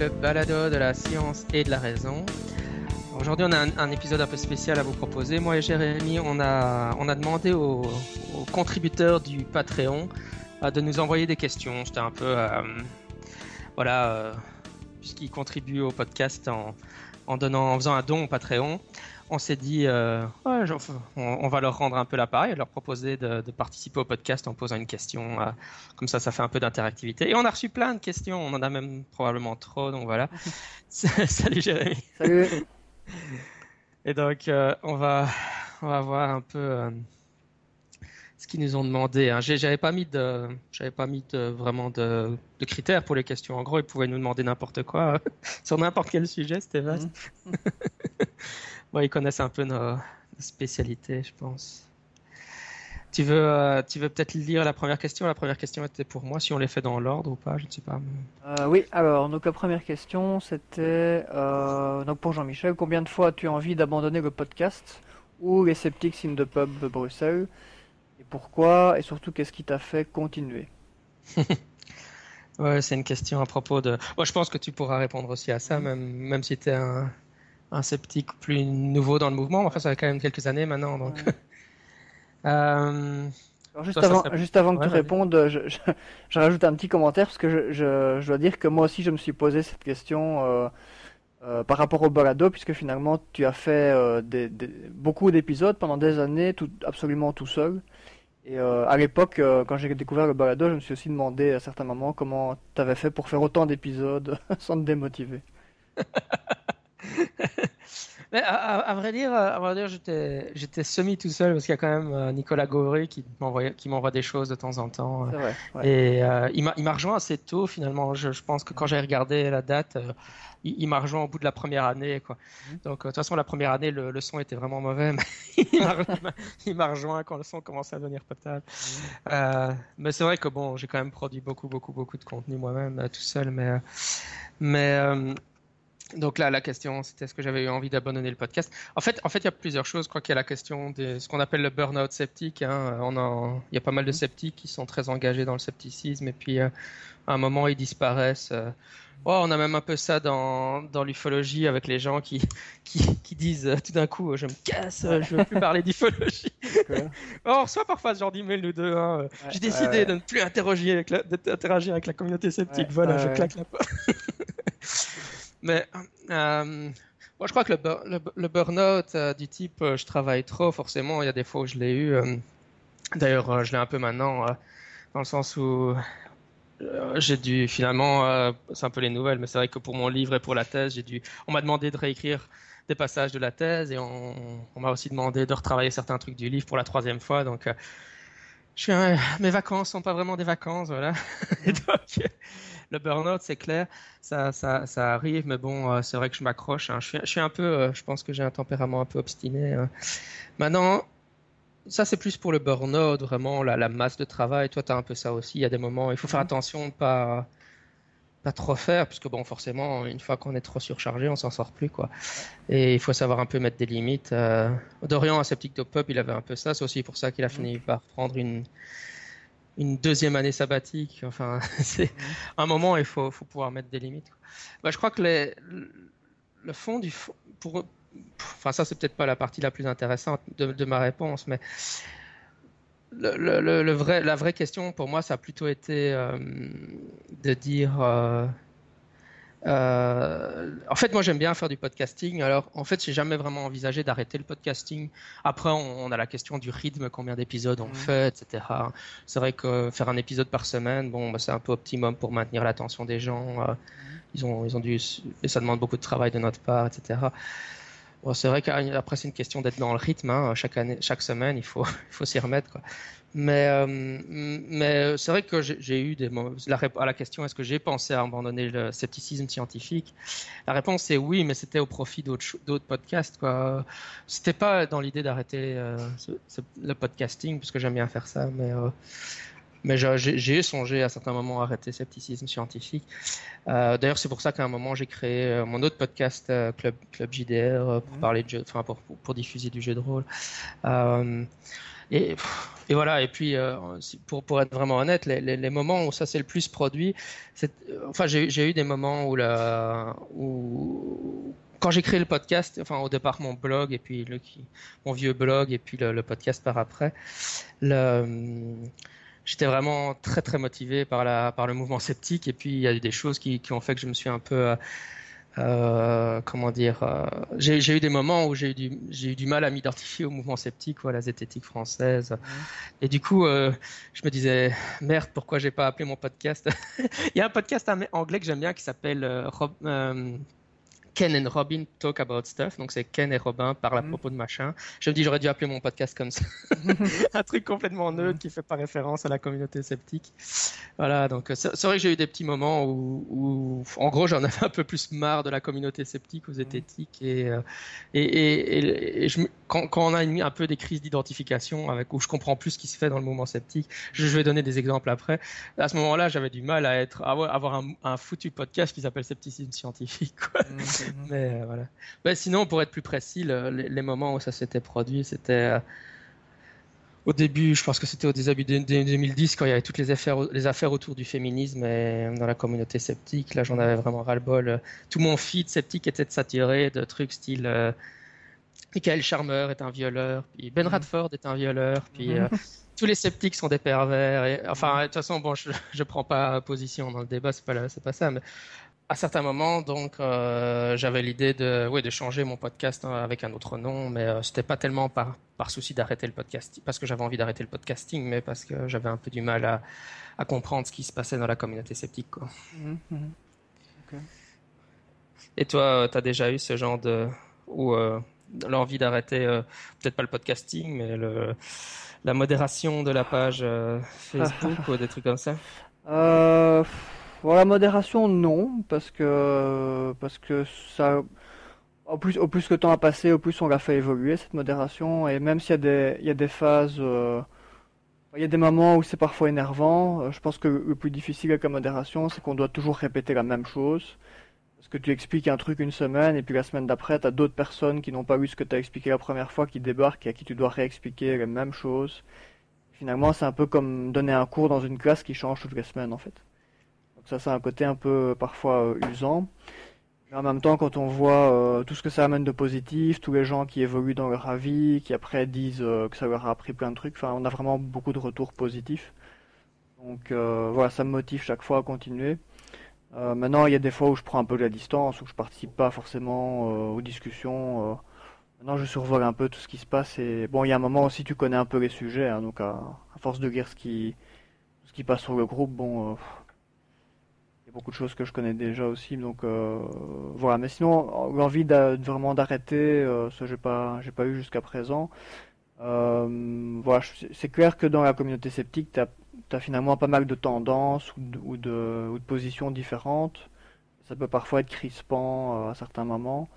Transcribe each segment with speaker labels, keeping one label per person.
Speaker 1: Le balado de la science et de la raison. Aujourd'hui, on a un, épisode un peu spécial à vous proposer. Moi et Jérémy, on a, on a demandé aux, contributeurs du Patreon euh, de nous envoyer des questions. J'étais un peu. Euh, voilà. Euh, puisqu'ils contribuent au podcast en, en, donnant, en faisant un don au Patreon on s'est dit, euh, on, va leur rendre un peu l'appareil, leur proposer de, participer au podcast en posant une question. Euh, comme ça, ça fait un peu d'interactivité. Et on a reçu plein de questions. On en a même probablement trop. Donc voilà. Salut Jérémy.
Speaker 2: Salut.
Speaker 1: Et donc, euh, on va, on va voir un peu ce qu'ils nous ont demandé. Hein. J'avais pas mis de, j'avais pas mis de, vraiment de, critères pour les questions. En gros, ils pouvaient nous demander n'importe quoi sur n'importe quel sujet. C'était vaste. Mhm. ils connaissent un peu nos, spécialités, je pense. Tu veux, euh, tu veux peut-être lire la première question? La première question était pour moi, si on les fait dans l'ordre ou pas, je ne sais pas.
Speaker 2: Euh, oui, alors, donc la première question, c'était euh, donc pour Jean-Michel, combien de fois as-tu envie d'abandonner le podcast ou les Sceptics in the Pub de Bruxelles? Et pourquoi? Et surtout, qu'est-ce qui t'a fait continuer?
Speaker 1: Ouais, c'est une question à propos de... Moi, je pense que tu pourras répondre aussi à ça, même, même si tu es un un sceptique plus nouveau dans le mouvement. Enfin, ça fait quand même quelques années maintenant. Donc.
Speaker 2: euh... Alors juste, avant, juste avant que tu répondes, je, je, rajoute un petit commentaire parce que je, dois dire que moi aussi je me suis posé cette question euh, euh, par rapport au balado puisque finalement tu as fait euh, des, beaucoup d'épisodes pendant des années tout, absolument tout seul. Et à l'époque, quand j'ai découvert le balado, je me suis aussi demandé à certains moments comment tu avais fait pour faire autant d'épisodes sans te démotiver.
Speaker 1: Mais à, vrai dire, à vrai dire, j'étais, j'étais semi tout seul parce qu'il y a quand même euh, Nicolas Gauvry qui m'envoie, qui m'envoie des choses de temps en temps.
Speaker 2: Vrai,
Speaker 1: Et euh, il m'a, il m'a rejoint assez tôt finalement. Je, je pense que quand j'ai regardé la date, euh, il, m'a rejoint au bout de la première année, quoi. Mhm. Donc de toute façon, la première année, le, son était vraiment mauvais. Mais il, m'a, rejoint quand le son commençait à devenir potable. Mhm. mais c'est vrai que bon, j'ai quand même produit beaucoup, beaucoup, beaucoup de contenu moi-même tout seul, mais mais donc là, la question, c'était est-ce que j'avais eu envie d'abandonner le podcast? En fait, en fait, il y a plusieurs choses. Je crois qu'il y a la question de ce qu'on appelle le burn-out sceptique. Hein. On il y a pas mal de sceptiques qui sont très engagés dans le scepticisme et puis euh, à un moment ils disparaissent. Euh. Oh, on a même un peu ça dans, dans l'ufologie avec les gens qui, qui, disent euh, tout d'un coup je me casse, je veux plus parler d'ufologie. on reçoit parfois ce genre d'email nous deux. Hein. J'ai décidé de ne plus interagir avec la, d'interagir avec la communauté sceptique. voilà, je claque la porte. Mais euh, moi, je crois que le, le, burn-out euh, du type euh, je travaille trop, forcément, il y a des fois où je l'ai eu. D'ailleurs, je l'ai un peu maintenant, dans le sens où j'ai dû finalement, c'est un peu les nouvelles, mais c'est vrai que pour mon livre et pour la thèse, j'ai dû, on m'a demandé de réécrire des passages de la thèse et on, on m'a aussi demandé de retravailler certains trucs du livre pour la troisième fois. Donc, je suis mes vacances sont pas vraiment des vacances, voilà. Et donc, le burn-out, c'est clair, ça, ça, ça, arrive, mais bon, euh, c'est vrai que je m'accroche. Hein. Je, suis, je, suis, un peu, euh, je pense que j'ai un tempérament un peu obstiné. Hein. Maintenant, ça c'est plus pour le burn-out, vraiment la, la, masse de travail. Toi, tu as un peu ça aussi. Il y a des moments, il faut faire attention de pas pas trop faire, puisque bon, forcément, une fois qu'on est trop surchargé, on s'en sort plus, quoi. Et il faut savoir un peu mettre des limites. Euh, Dorian, un sceptique top up, il avait un peu ça. C'est aussi pour ça qu'il a fini par prendre une, une deuxième année sabbatique. Enfin, c'est un moment, il faut, pouvoir mettre des limites. Bah, je crois que le fond du pour, enfin ça c'est peut-être pas la partie la plus intéressante de, ma réponse, mais la vraie question pour moi, ça a plutôt été euh, de dire euh, euh, en fait, moi j'aime bien faire du podcasting. Alors, en fait, j'ai jamais vraiment envisagé d'arrêter le podcasting. Après, on, a la question du rythme, combien d'épisodes on mmh. fait, etc. C'est vrai que faire un épisode par semaine, bon, bah, c'est un peu optimum pour maintenir l'attention des gens. Euh, ils ont, ils ont dû, et ça demande beaucoup de travail de notre part, etc. Bon, c'est vrai qu'après c'est une question d'être dans le rythme. Hein. Chaque année, chaque semaine, il faut, il faut s'y remettre. Quoi. Mais, euh, mais c'est vrai que j'ai eu des la, à la question est-ce que j'ai pensé à abandonner le scepticisme scientifique? La réponse est oui, mais c'était au profit d'autres podcasts. Quoi. C'était pas dans l'idée d'arrêter euh, le podcasting parce que j'aime bien faire ça, mais euh, mais j'ai songé à certains moments à arrêter scepticisme scientifique. D'ailleurs, c'est pour ça qu'à un moment, j'ai créé mon autre podcast, Club, Club JDR, pour, mmh. parler de jeu, pour, pour, diffuser du jeu de rôle. Euh, et voilà. Et puis, pour, pour être vraiment honnête, les, les, moments où ça s'est le plus produit, enfin, j'ai eu des moments où, la, où quand j'ai créé le podcast, enfin au départ mon blog et puis le, mon vieux blog et puis le, podcast par après, j'étais vraiment très très motivé par la par le mouvement sceptique et puis il y a eu des choses qui, qui ont fait que je me suis un peu euh, comment dire euh, j'ai eu des moments où j'ai eu eu du mal à m'identifier au mouvement sceptique ou à la zététique française et du coup euh, je me disais merde pourquoi j'ai pas appelé mon podcast? Il y a un podcast anglais que j'aime bien qui s'appelle Rob, Ken and Robin talk about stuff. Donc c'est Ken et Robin parlent à mm. propos de machin. Je me dis j'aurais dû appeler mon podcast comme ça. un truc complètement neutre qui fait pas référence à la communauté sceptique. Voilà, donc c'est vrai que j'ai eu des petits moments où, en gros j'en avais un peu plus marre de la communauté sceptique aux zététiques et, euh, et, et, je, quand, quand, on a mis un peu des crises d'identification avec où je comprends plus ce qui se fait dans le mouvement sceptique, je, vais donner des exemples après. À ce moment-là, j'avais du mal à être avoir, un, un, foutu podcast qui s'appelle Scepticisme scientifique. Quoi. Mm. Mais euh, voilà. Ben, sinon, pour être plus précis, les, moments où ça s'était produit, c'était euh, au début, je pense que c'était au début de 2010, quand il y avait toutes les affaires, les affaires autour du féminisme et dans la communauté sceptique. Là, j'en avais vraiment ras-le-bol. Tout mon feed sceptique était saturé de trucs style euh, Michael Charmer est un violeur, puis Ben mhm. Radford est un violeur, puis mhm. tous les sceptiques sont des pervers. Et, enfin, de toute façon, bon, je, je prends pas position dans le débat, c'est pas, pas ça, mais à certains moments, donc, euh, j'avais l'idée de, ouais, de changer mon podcast hein, avec un autre nom, mais euh, c'était pas tellement par, par souci d'arrêter le podcast, parce que j'avais envie d'arrêter le podcasting, mais parce que j'avais un peu du mal à, à, comprendre ce qui se passait dans la communauté sceptique. Quoi. Mmh, mmh. Et toi, euh, tu as déjà eu ce genre de. ou l'envie d'arrêter, peut-être pas le podcasting, mais le, la modération de la page Facebook ou des trucs comme ça?
Speaker 2: Pour la modération, non, parce que parce que ça, au plus au plus le temps a passé, au plus on l'a fait évoluer cette modération, et même s'il y a des il y a des phases, euh, il y a des moments où c'est parfois énervant. Euh, je pense que le plus difficile avec la modération, c'est qu'on doit toujours répéter la même chose. Parce que tu expliques un truc une semaine, et puis la semaine d'après, tu as d'autres personnes qui n'ont pas vu ce que tu as expliqué la première fois qui débarquent et à qui tu dois réexpliquer les mêmes choses. Finalement, c'est un peu comme donner un cours dans une classe qui change toutes les semaines, en fait. Donc ça, c'est un côté un peu parfois euh, usant. Mais en même temps, quand on voit euh, tout ce que ça amène de positif, tous les gens qui évoluent dans leur avis, qui après disent euh, que ça leur a appris plein de trucs, enfin, on a vraiment beaucoup de retours positifs. Donc voilà, ça me motive chaque fois à continuer. maintenant, il y a des fois où je prends un peu de la distance, où je participe pas forcément aux discussions. maintenant, je survole un peu tout ce qui se passe. Et bon, il y a un moment aussi, tu connais un peu les sujets, hein, donc à, force de lire ce qui, ce qui passe sur le groupe, bon, beaucoup de choses que je connais déjà aussi, donc euh, voilà. Mais sinon, l'envie vraiment d'arrêter, euh, ce j'ai pas, j'ai pas eu jusqu'à présent. Euh, voilà, c'est clair que dans la communauté sceptique, tu as, finalement pas mal de tendances ou de, ou de, ou de positions différentes. Ça peut parfois être crispant à certains moments.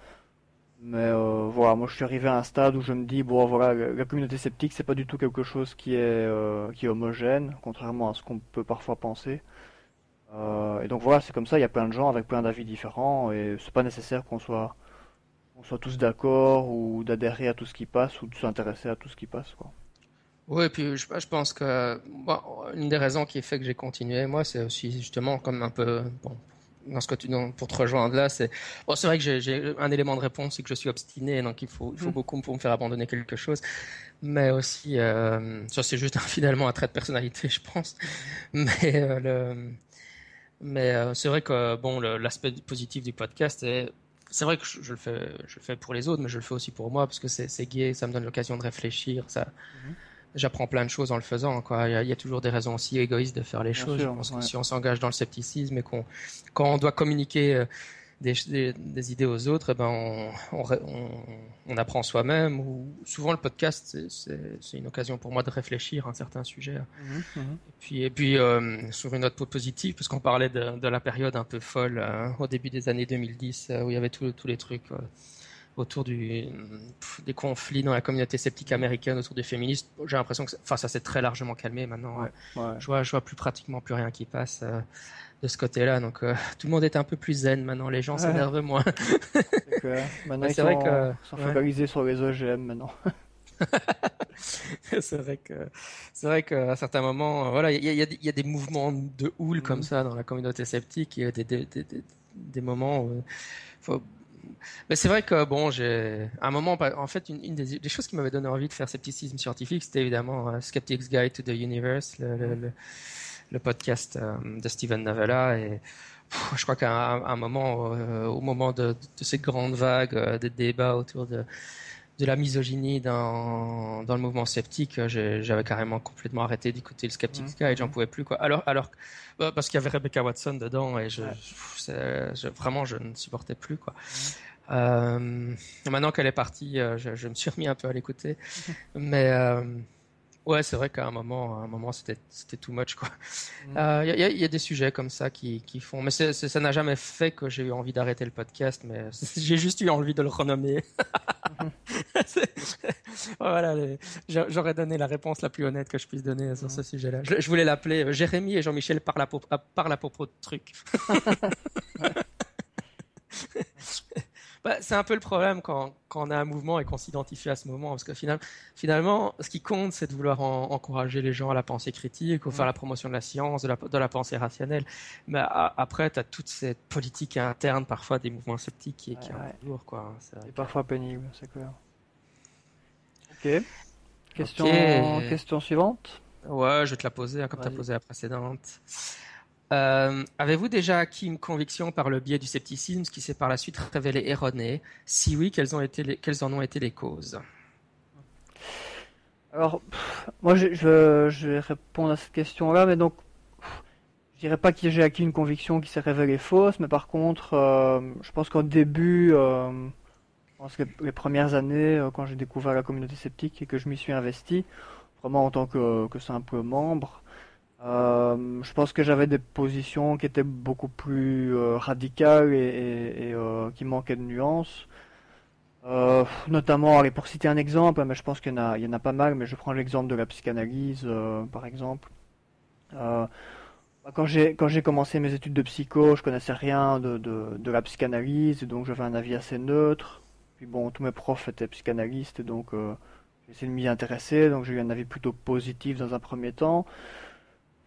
Speaker 2: Mais voilà, moi je suis arrivé à un stade où je me dis bon voilà, la communauté sceptique c'est pas du tout quelque chose qui est qui est homogène, contrairement à ce qu'on peut parfois penser. Euh, et donc voilà, c'est comme ça, il y a plein de gens avec plein d'avis différents et c'est pas nécessaire qu'on soit, on soit tous d'accord ou d'adhérer à tout ce qui passe ou de s'intéresser à tout ce qui passe. Quoi.
Speaker 1: Oui, et puis je, je pense que bon, une des raisons qui fait que j'ai continué, moi, c'est aussi justement comme un peu, bon, dans ce que tu, pour te rejoindre là, c'est bon, c'est vrai que j'ai un élément de réponse, c'est que je suis obstiné, donc il faut, il faut mm. beaucoup pour me faire abandonner quelque chose, mais aussi, euh, ça c'est juste finalement un trait de personnalité, je pense, mais euh, le mais euh, c'est vrai que bon, l'aspect positif du podcast, c'est c'est vrai que je, le fais, je le fais pour les autres, mais je le fais aussi pour moi parce que c'est gai, ça me donne l'occasion de réfléchir, ça. Mhm. J'apprends plein de choses en le faisant. Quoi. Il, y a, toujours des raisons aussi égoïstes de faire les choses. je pense que si on s'engage dans le scepticisme et qu'on, quand on doit communiquer euh, des, idées aux autres, eh ben on, on, apprend soi-même. Ou souvent le podcast, c'est une occasion pour moi de réfléchir à un certain sujet. Mhm, mhm. Et puis, et puis euh, sur une note positive, parce qu'on parlait de, la période un peu folle hein, au début des années 2010, euh, où il y avait tous les trucs. Euh, autour du, des conflits dans la communauté sceptique américaine autour des féministes. J'ai l'impression que enfin, ça s'est très largement calmé maintenant. Je, vois, je vois plus pratiquement plus rien qui passe de ce côté-là. Donc euh, tout le monde est un peu plus zen maintenant. Les gens s'énervent moins.
Speaker 2: Maintenant, ils sont, vrai que, sont focalisés sur les OGM maintenant.
Speaker 1: c'est vrai que c'est vrai qu'à certains moments, voilà, il y, y, a des mouvements de houle comme mhm. ça dans la communauté sceptique. Il y a des, des, des, des moments. Où faut... Mais c'est vrai que bon, j'ai un moment, en fait, une, des, choses qui m'avait donné envie de faire scepticisme scientifique, c'était évidemment uh, Skeptic's Guide to the Universe, le, podcast euh, de Steven Novella et je crois qu'à un, moment, euh, au moment de, de, ces grandes vagues euh, de débats autour de, de la misogynie dans, dans le mouvement sceptique, j'avais carrément complètement arrêté d'écouter le Skeptic mmh. Guide, j'en pouvais plus quoi. Alors, alors bah, parce qu'il y avait Rebecca Watson dedans et je, vraiment je ne supportais plus quoi. Mmh. Euh, maintenant qu'elle est partie, je, je, me suis remis un peu à l'écouter, mais Ouais, c'est vrai qu'à un moment, à un moment, c'était c'était too much quoi. Il mm. euh, y, a, y, a, des sujets comme ça qui, qui font, mais ça n'a jamais fait que j'ai eu envie d'arrêter le podcast, mais j'ai juste eu envie de le renommer. voilà, j'aurais donné la réponse la plus honnête que je puisse donner sur ce mm. sujet-là. Je, voulais l'appeler euh, Jérémy et Jean-Michel par la par la propos de truc. Bah, c'est un peu le problème quand, quand, on a un mouvement et qu'on s'identifie à ce mouvement, parce que finalement, finalement ce qui compte, c'est de vouloir encourager les gens à la pensée critique, ou faire la promotion de la science, de la, de la pensée rationnelle. Mais après, tu as toute cette politique interne, parfois, des mouvements sceptiques qui, qui est lourd. Quoi.
Speaker 2: C'est parfois pénible, c'est clair. Ok. Question, question suivante
Speaker 1: Ouais, je vais te la poser, hein, comme tu as posé la précédente. Euh, avez-vous déjà acquis une conviction par le biais du scepticisme qui s'est par la suite révélé erroné? Si oui, quelles, en ont été les causes?
Speaker 2: Alors, moi je, je, vais répondre à cette question-là, mais donc, je dirais pas que j'ai acquis une conviction qui s'est révélée fausse, mais par contre, euh, je pense qu'au début, euh, je pense que les premières années, quand j'ai découvert la communauté sceptique et que je m'y suis investi, vraiment en tant que simple membre, euh, je pense que j'avais des positions qui étaient beaucoup plus euh, radicales et, euh, qui manquaient de nuances. notamment, allez, pour citer un exemple, mais je pense qu'il y, y en a pas mal, mais je prends l'exemple de la psychanalyse, par exemple. j'ai quand j'ai commencé mes études de psycho, je connaissais rien de, de, de la psychanalyse, donc j'avais un avis assez neutre. Puis bon, tous mes profs étaient psychanalystes, donc j'ai essayé de m'y intéresser, donc j'ai eu un avis plutôt positif dans un premier temps.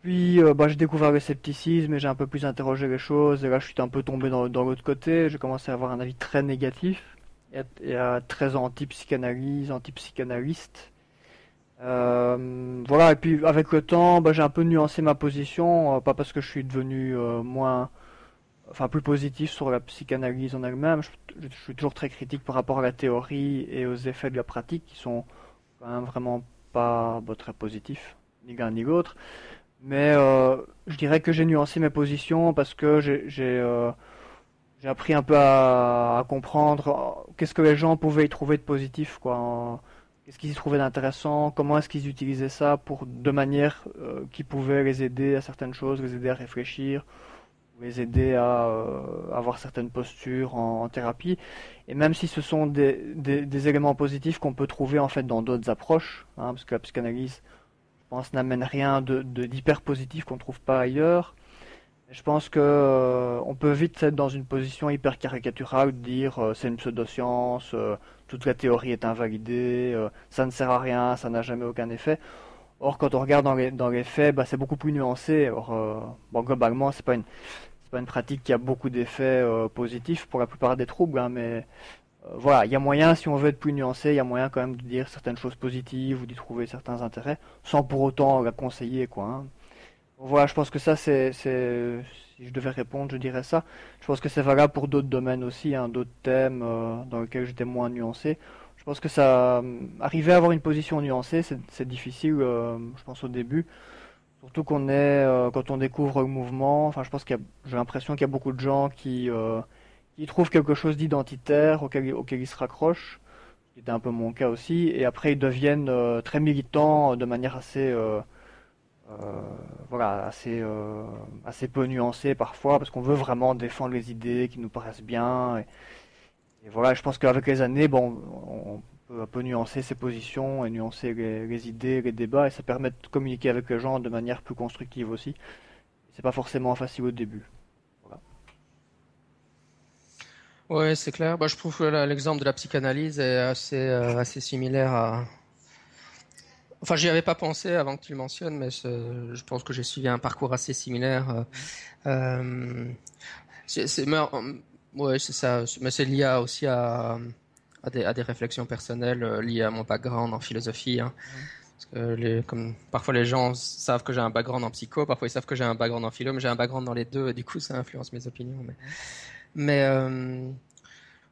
Speaker 2: Puis euh, bah, j'ai découvert le scepticisme et j'ai un peu plus interrogé les choses. Et là, je suis un peu tombé dans, l'autre côté. J'ai commencé à avoir un avis très négatif et, très anti-psychanalyse, anti-psychanalyste. Euh, voilà, et puis avec le temps, bah, j'ai un peu nuancé ma position, euh, pas parce que je suis devenu moins, enfin plus positif sur la psychanalyse en elle-même. Je, je, suis toujours très critique par rapport à la théorie et aux effets de la pratique qui sont quand même vraiment pas bah, très positifs, ni l'un ni l'autre. Mais euh, je dirais que j'ai nuancé mes positions parce que j'ai euh, appris un peu à, comprendre euh, qu'est-ce que les gens pouvaient y trouver de positif, quoi. Qu'est-ce qu'ils y trouvaient d'intéressant, comment est-ce qu'ils utilisaient ça pour de manière qui pouvait les aider à certaines choses, les aider à réfléchir, les aider à avoir certaines postures en, thérapie. Et même si ce sont des, des, éléments positifs qu'on peut trouver en fait dans d'autres approches, hein, parce que la psychanalyse pense, n'amène rien de, d'hyper positif qu'on trouve pas ailleurs. Je pense que euh, on peut vite être dans une position hyper caricaturale de dire euh, c'est une pseudoscience, euh, toute la théorie est invalidée, ça ne sert à rien, ça n'a jamais aucun effet. Or, quand on regarde dans les, faits, bah, c'est beaucoup plus nuancé. Or, bon, globalement, c'est pas une c'est pas une pratique qui a beaucoup d'effets positifs pour la plupart des troubles, hein, mais euh, voilà, il y a moyen, si on veut être plus nuancé, il y a moyen quand même de dire certaines choses positives ou d'y trouver certains intérêts, sans pour autant la conseiller, quoi. Hein. Voilà, je pense que ça, c'est, si je devais répondre, je dirais ça. Je pense que c'est valable pour d'autres domaines aussi, hein, d'autres thèmes euh, dans lesquels j'étais moins nuancé. Je pense que ça, euh, arriver à avoir une position nuancée, c'est difficile, je pense au début. Surtout qu'on est, quand on découvre le mouvement, enfin, je pense qu'il j'ai l'impression qu'il y a beaucoup de gens qui ils trouvent quelque chose d'identitaire auquel, ils se raccrochent, qui était un peu mon cas aussi, et après ils deviennent euh, très militants de manière assez, euh, euh, voilà, assez, assez peu nuancée parfois, parce qu'on veut vraiment défendre les idées qui nous paraissent bien. Et, voilà, je pense qu'avec les années, bon, on peut un peu nuancer ses positions et nuancer les, les, idées, les débats, et ça permet de communiquer avec les gens de manière plus constructive aussi. C'est pas forcément facile au début.
Speaker 1: Oui, c'est clair. Bah, je trouve que l'exemple de la psychanalyse est assez, euh, assez similaire à, Enfin, j'y avais pas pensé avant que tu le mentionnes, mais je pense que j'ai suivi un parcours assez similaire. Euh, c'est, ouais, c'est ça. Mais c'est lié aussi à, à, des, réflexions personnelles liées à mon background en philosophie. Hein. Parfois les gens savent que j'ai un background en psycho, parfois ils savent que j'ai un background en philo, mais j'ai un background dans les deux, et du coup ça influence mes opinions. Mais euh,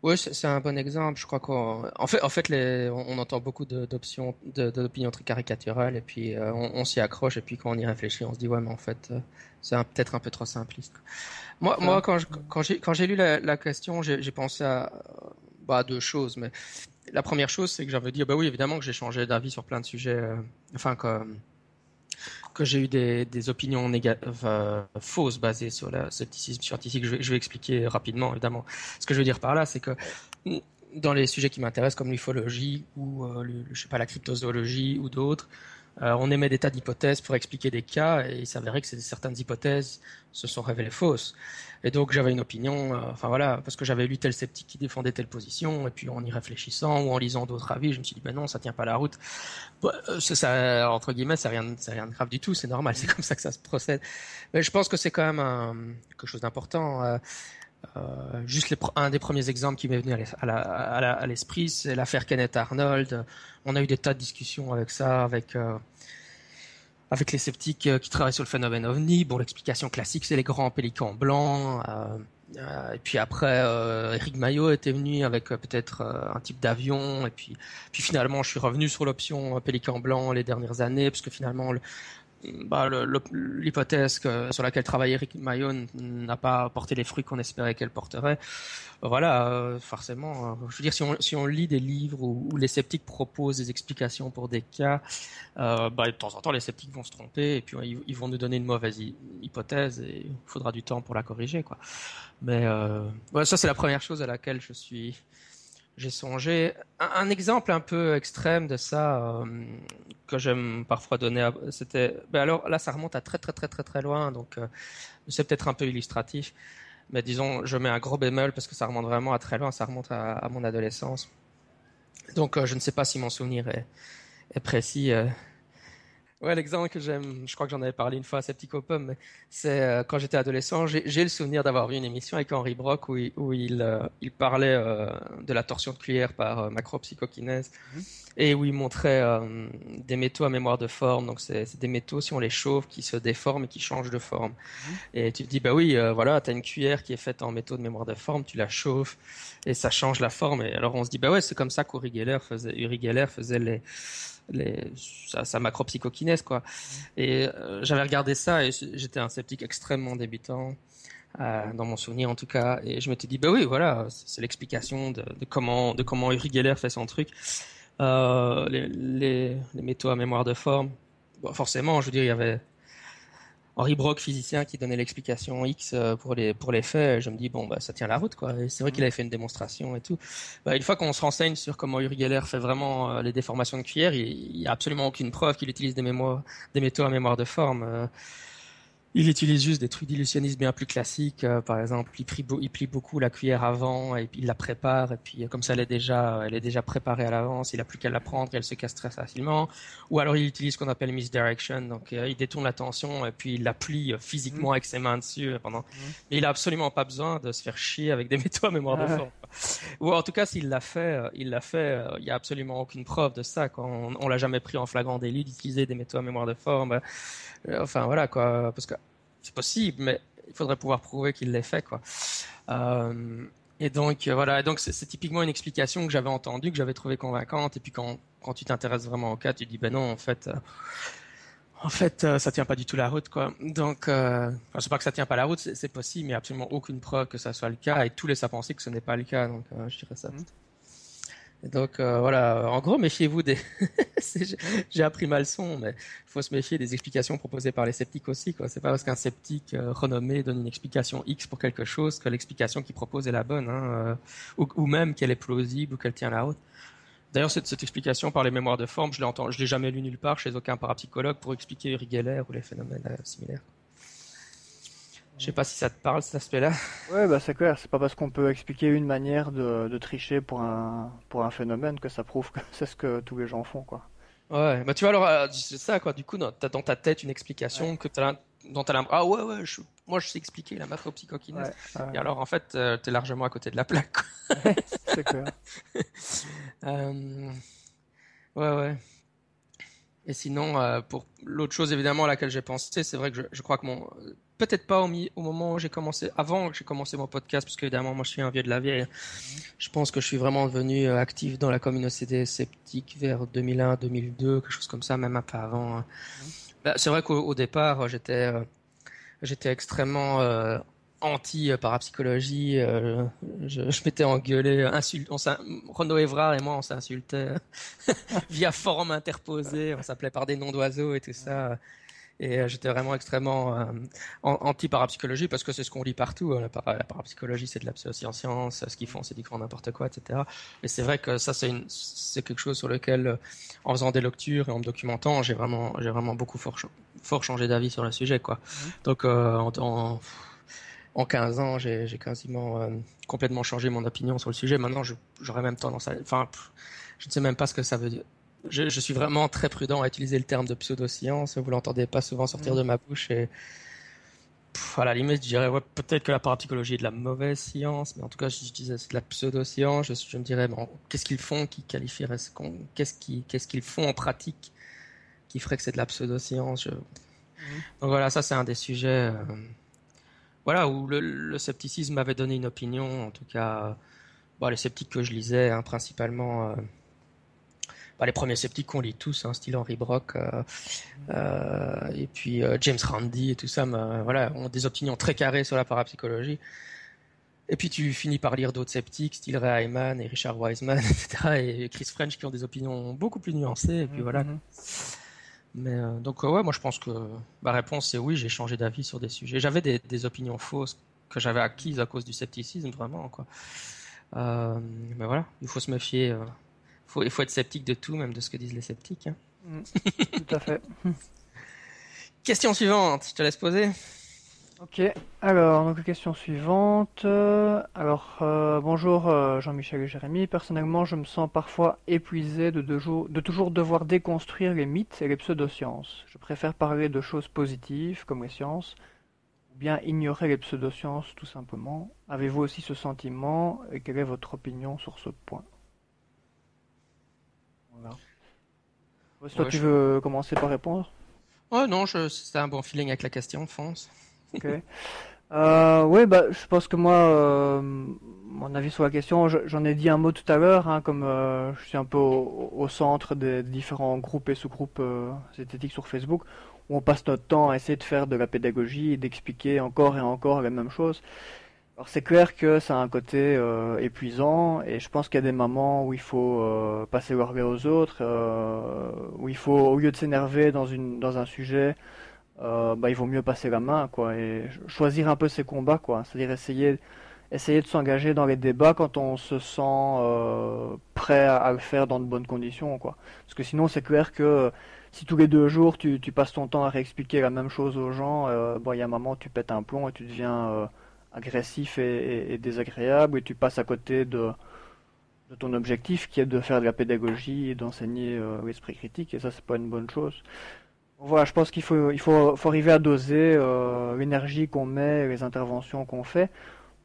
Speaker 1: oui, c'est un bon exemple. Je crois qu'on, en fait, en fait, les, on, entend beaucoup d'options, d'opinions très caricaturales, et puis euh, on, s'y accroche, et puis quand on y réfléchit, on se dit ouais, mais en fait, euh, c'est peut-être un peu trop simpliste. Moi, moi, quand j'ai quand j'ai lu la, la question, j'ai pensé à bah, deux choses, mais la première chose, c'est que j'avais dit, bah oui, évidemment que j'ai changé d'avis sur plein de sujets, enfin que, que j'ai eu des, des opinions fausses basées sur le scepticisme scientifique. Je vais, je vais, expliquer rapidement, évidemment. Ce que je veux dire par là, c'est que dans les sujets qui m'intéressent, comme l'ufologie ou euh, je sais pas la cryptozoologie ou d'autres, euh, on émet des tas d'hypothèses pour expliquer des cas et il s'avérait que certaines hypothèses se sont révélées fausses. Et donc j'avais une opinion, euh, enfin voilà, parce que j'avais lu tel sceptique qui défendait telle position et puis en y réfléchissant ou en lisant d'autres avis, je me suis dit ben non, ça tient pas la route. Euh, ça, entre guillemets, c'est rien, c'est rien de grave du tout, c'est normal, c'est comme ça que ça se procède. Mais je pense que c'est quand même un, quelque chose d'important. Euh, juste un des premiers exemples qui m'est venu à l'esprit, c'est l'affaire Kenneth Arnold. On a eu des tas de discussions avec ça, avec euh, les sceptiques euh, qui travaillent sur le phénomène ovni. Bon, l'explication classique, c'est les grands pélicans blancs. et puis après, Eric Maillot était venu avec peut-être un type d'avion. Et puis, puis finalement, je suis revenu sur l'option pélican blanc les dernières années, parce que finalement, le, bah, l'hypothèse sur laquelle travaille Eric Mayon n'a pas porté les fruits qu'on espérait qu'elle porterait. Voilà, euh, forcément. Euh, je veux dire, si on, si on lit des livres où, les sceptiques proposent des explications pour des cas, euh, bah, de temps en temps, les sceptiques vont se tromper et puis ils, vont nous donner une mauvaise hypothèse et il faudra du temps pour la corriger, quoi. Mais ça, c'est la première chose à laquelle je suis j'ai songé. Un, exemple un peu extrême de ça euh, que j'aime parfois donner, c'était. Ben alors là, ça remonte à très très très très très loin, donc euh, c'est peut-être un peu illustratif. Mais disons, je mets un gros bémol parce que ça remonte vraiment à très loin, ça remonte à, mon adolescence. Donc euh, je ne sais pas si mon souvenir est, est précis. Ouais, l'exemple que j'aime, je crois que j'en avais parlé une fois à Septicopum, mais c'est euh, quand j'étais adolescent, j'ai le souvenir d'avoir vu une émission avec Henri Brock où il, où il, euh, il parlait euh, de la torsion de cuillère par macropsychokinèse mhm. et où il montrait des métaux à mémoire de forme. Donc c'est des métaux, si on les chauffe, qui se déforment et qui changent de forme. Mhm. Et tu te dis, bah oui, voilà, tu as une cuillère qui est faite en métaux de mémoire de forme, tu la chauffes et ça change la forme. Et alors on se dit, bah ouais, c'est comme ça qu'Uri Geller faisait, Uri Geller faisait les les, sa, sa macropsychokinèse quoi. Et euh, j'avais regardé ça et j'étais un sceptique extrêmement débutant. Euh, dans mon souvenir en tout cas, et je m'étais dit bah oui voilà c'est l'explication de, comment de comment Uri Geller fait son truc. Euh, les, métaux à mémoire de forme, forcément je veux dire il y avait Henri Brock, physicien, qui donnait l'explication X euh, pour les pour les faits, je me dis bon bah ça tient la route quoi. C'est vrai qu'il avait fait une démonstration et tout. Bah, une fois qu'on se renseigne sur comment Uri Geller fait vraiment euh, les déformations de cuillère, il, n'y a absolument aucune preuve qu'il utilise des mémoires, des métaux à mémoire de forme. Euh, il utilise juste des trucs d'illusionnisme bien plus classiques. Euh, par exemple, il plie, il plie, beaucoup la cuillère avant et puis il la prépare. Et puis comme ça, elle est déjà, elle est déjà préparée à l'avance. Il n'a plus qu'à la prendre et elle se casse très facilement. Ou alors il utilise ce qu'on appelle misdirection. Donc euh, il détourne l'attention et puis il la plie euh, physiquement mmh. avec ses mains dessus pendant. Mmh. Mais il a absolument pas besoin de se faire chier avec des métaux à mémoire de forme. Ou en tout cas, s'il l'a fait, il l'a fait. Il y a absolument aucune preuve de ça. Quand on, on l'a jamais pris en flagrant délit d'utiliser des métaux à mémoire de forme. Euh, enfin voilà quoi, parce que c'est possible, mais il faudrait pouvoir prouver qu'il l'ait fait quoi. Euh, et donc euh, voilà, donc c'est typiquement une explication que j'avais entendue, que j'avais trouvée convaincante. Et puis quand quand tu t'intéresses vraiment au cas, tu dis ben non en fait. en fait, ça tient pas du tout la route, quoi. Donc, euh, enfin, sais pas que ça tient pas la route, c'est possible, mais absolument aucune preuve que ça soit le cas, et tout laisse à penser que ce n'est pas le cas. Donc, je dirais ça. Mmh donc euh, voilà, en gros, méfiez-vous des. J'ai appris ma leçon, mais il faut se méfier des explications proposées par les sceptiques aussi. Quoi. C'est pas parce qu'un sceptique euh, renommé donne une explication X pour quelque chose que l'explication qu'il propose est la bonne, hein, euh, ou, même qu'elle est plausible ou qu'elle tient la route. D'ailleurs, cette, cette, explication par les mémoires de forme, je l'ai je l'ai jamais lu nulle part chez aucun parapsychologue pour expliquer Uri Geller ou les phénomènes similaires. Je sais pas si ça te parle cet aspect-là.
Speaker 2: Ouais, bah c'est clair. C'est pas parce qu'on peut expliquer une manière de, de, tricher pour un pour un phénomène que ça prouve que c'est ce que tous les gens font, quoi.
Speaker 1: Ouais, bah tu vois, alors, c'est ça, quoi. Du coup, t'as dans ta tête une explication que t'as t'as l'impression, ah ouais, ouais, moi je sais expliquer la macropsychokinèse. Et alors, en fait, t'es largement à côté de la plaque. c'est clair. euh... Ouais, ouais. Et sinon, euh, pour l'autre chose évidemment à laquelle j'ai pensé, c'est vrai que je, je, crois que mon, peut-être pas au, au, moment où j'ai commencé, avant que j'ai commencé mon podcast, parce qu'évidemment moi je suis un vieux de la vieille. Je pense que je suis vraiment devenu euh, actif dans la communauté sceptique vers 2001, 2002, quelque chose comme ça, même un peu avant. Hein. Bah, c'est vrai qu'au départ j'étais, euh, j'étais extrêmement anti-parapsychologie. Euh, je, je m'étais engueulé, insulte, on Renaud Evrard et moi, on s'insultait via forme interposée, on s'appelait par des noms d'oiseaux et tout ça. Et euh, j'étais vraiment extrêmement euh, anti-parapsychologie parce que c'est ce qu'on lit partout. Hein. La, la parapsychologie, c'est de la pseudo-science. Ce qu'ils font, c'est du grand n'importe quoi, etc. Et c'est vrai que ça, c'est, quelque chose sur lequel, en faisant des lectures et en me documentant, j'ai vraiment, j'ai vraiment beaucoup fort, fort changé d'avis sur le sujet, quoi. Mmh. Donc, en, en en 15 ans, j'ai quasiment euh, complètement changé mon opinion sur le sujet. Maintenant, j'aurais même tendance à... Enfin, je ne sais même pas ce que ça veut dire. Je, je, suis vraiment très prudent à utiliser le terme de pseudo-science. Vous l'entendez pas souvent sortir mm. de ma bouche. Et à la limite, je dirais ouais, peut-être que la parapsychologie est de la mauvaise science, mais en tout cas, je, disais c'est de la pseudo-science. Je, je, me dirais, bon, qu'est-ce qu'ils font qui qualifierait Qu'est-ce qu'ils qu'est-ce qu'ils font en pratique qui ferait que c'est de la pseudo-science? Mm. Donc voilà, ça c'est un des sujets... Euh, voilà, où le, scepticisme m'avait donné une opinion, en tout cas, bon, les sceptiques que je lisais, hein, principalement, euh, bah, les premiers sceptiques qu'on lit tous, hein, style Henry Brock, euh, euh, et puis James Randi et tout ça, voilà, ont des opinions très carrées sur la parapsychologie. Et puis tu finis par lire d'autres sceptiques, style Ray Hyman et Richard Wiseman, etc., et Chris French qui ont des opinions beaucoup plus nuancées, et puis voilà. Mm-hmm. Mais euh, donc euh, ouais, moi je pense que ma réponse c'est oui, j'ai changé d'avis sur des sujets. J'avais des, des, opinions fausses que j'avais acquises à cause du scepticisme vraiment quoi. Euh, mais voilà, il faut se méfier. Faut, il faut être sceptique de tout, même de ce que disent les sceptiques. Hein.
Speaker 2: Mm. tout à fait.
Speaker 1: Question suivante, je te laisse poser.
Speaker 2: Ok, alors, donc question suivante. Alors, euh, bonjour euh, Jean-Michel et Jérémy. Personnellement, je me sens parfois épuisé de, de, toujours devoir déconstruire les mythes et les pseudosciences. Je préfère parler de choses positives, comme les sciences, ou bien ignorer les pseudosciences tout simplement. Avez-vous aussi ce sentiment et quelle est votre opinion sur ce point? Voilà. toi, tu veux commencer par répondre
Speaker 1: Ouais, non, c'est un bon feeling avec la question, fonce.
Speaker 2: Ok. Euh, oui, bah, je pense que moi, euh, mon avis sur la question, j'en ai dit un mot tout à l'heure, hein, comme euh, je suis un peu au, centre des différents groupes et sous-groupes euh, esthétiques sur Facebook, où on passe notre temps à essayer de faire de la pédagogie et d'expliquer encore et encore les mêmes choses. Alors c'est clair que ça a un côté euh, épuisant et je pense qu'il y a des moments où il faut euh, passer l'orgueil aux autres, euh, où il faut, au lieu de s'énerver dans, une, dans un sujet, euh, bah, il vaut mieux passer la main, quoi, et choisir un peu ses combats, quoi. C'est-à-dire essayer, essayer de s'engager dans les débats quand on se sent euh, prêt à, le faire dans de bonnes conditions, quoi. Parce que sinon, c'est clair que si tous les deux jours tu, tu, passes ton temps à réexpliquer la même chose aux gens, euh, bon, il y a un moment tu pètes un plomb et tu deviens agressif et, désagréable et tu passes à côté de, ton objectif qui est de faire de la pédagogie et d'enseigner euh, l'esprit critique et ça c'est pas une bonne chose. Voilà, je pense qu'il faut, il faut, faut arriver à doser euh, l'énergie qu'on met, les interventions qu'on fait,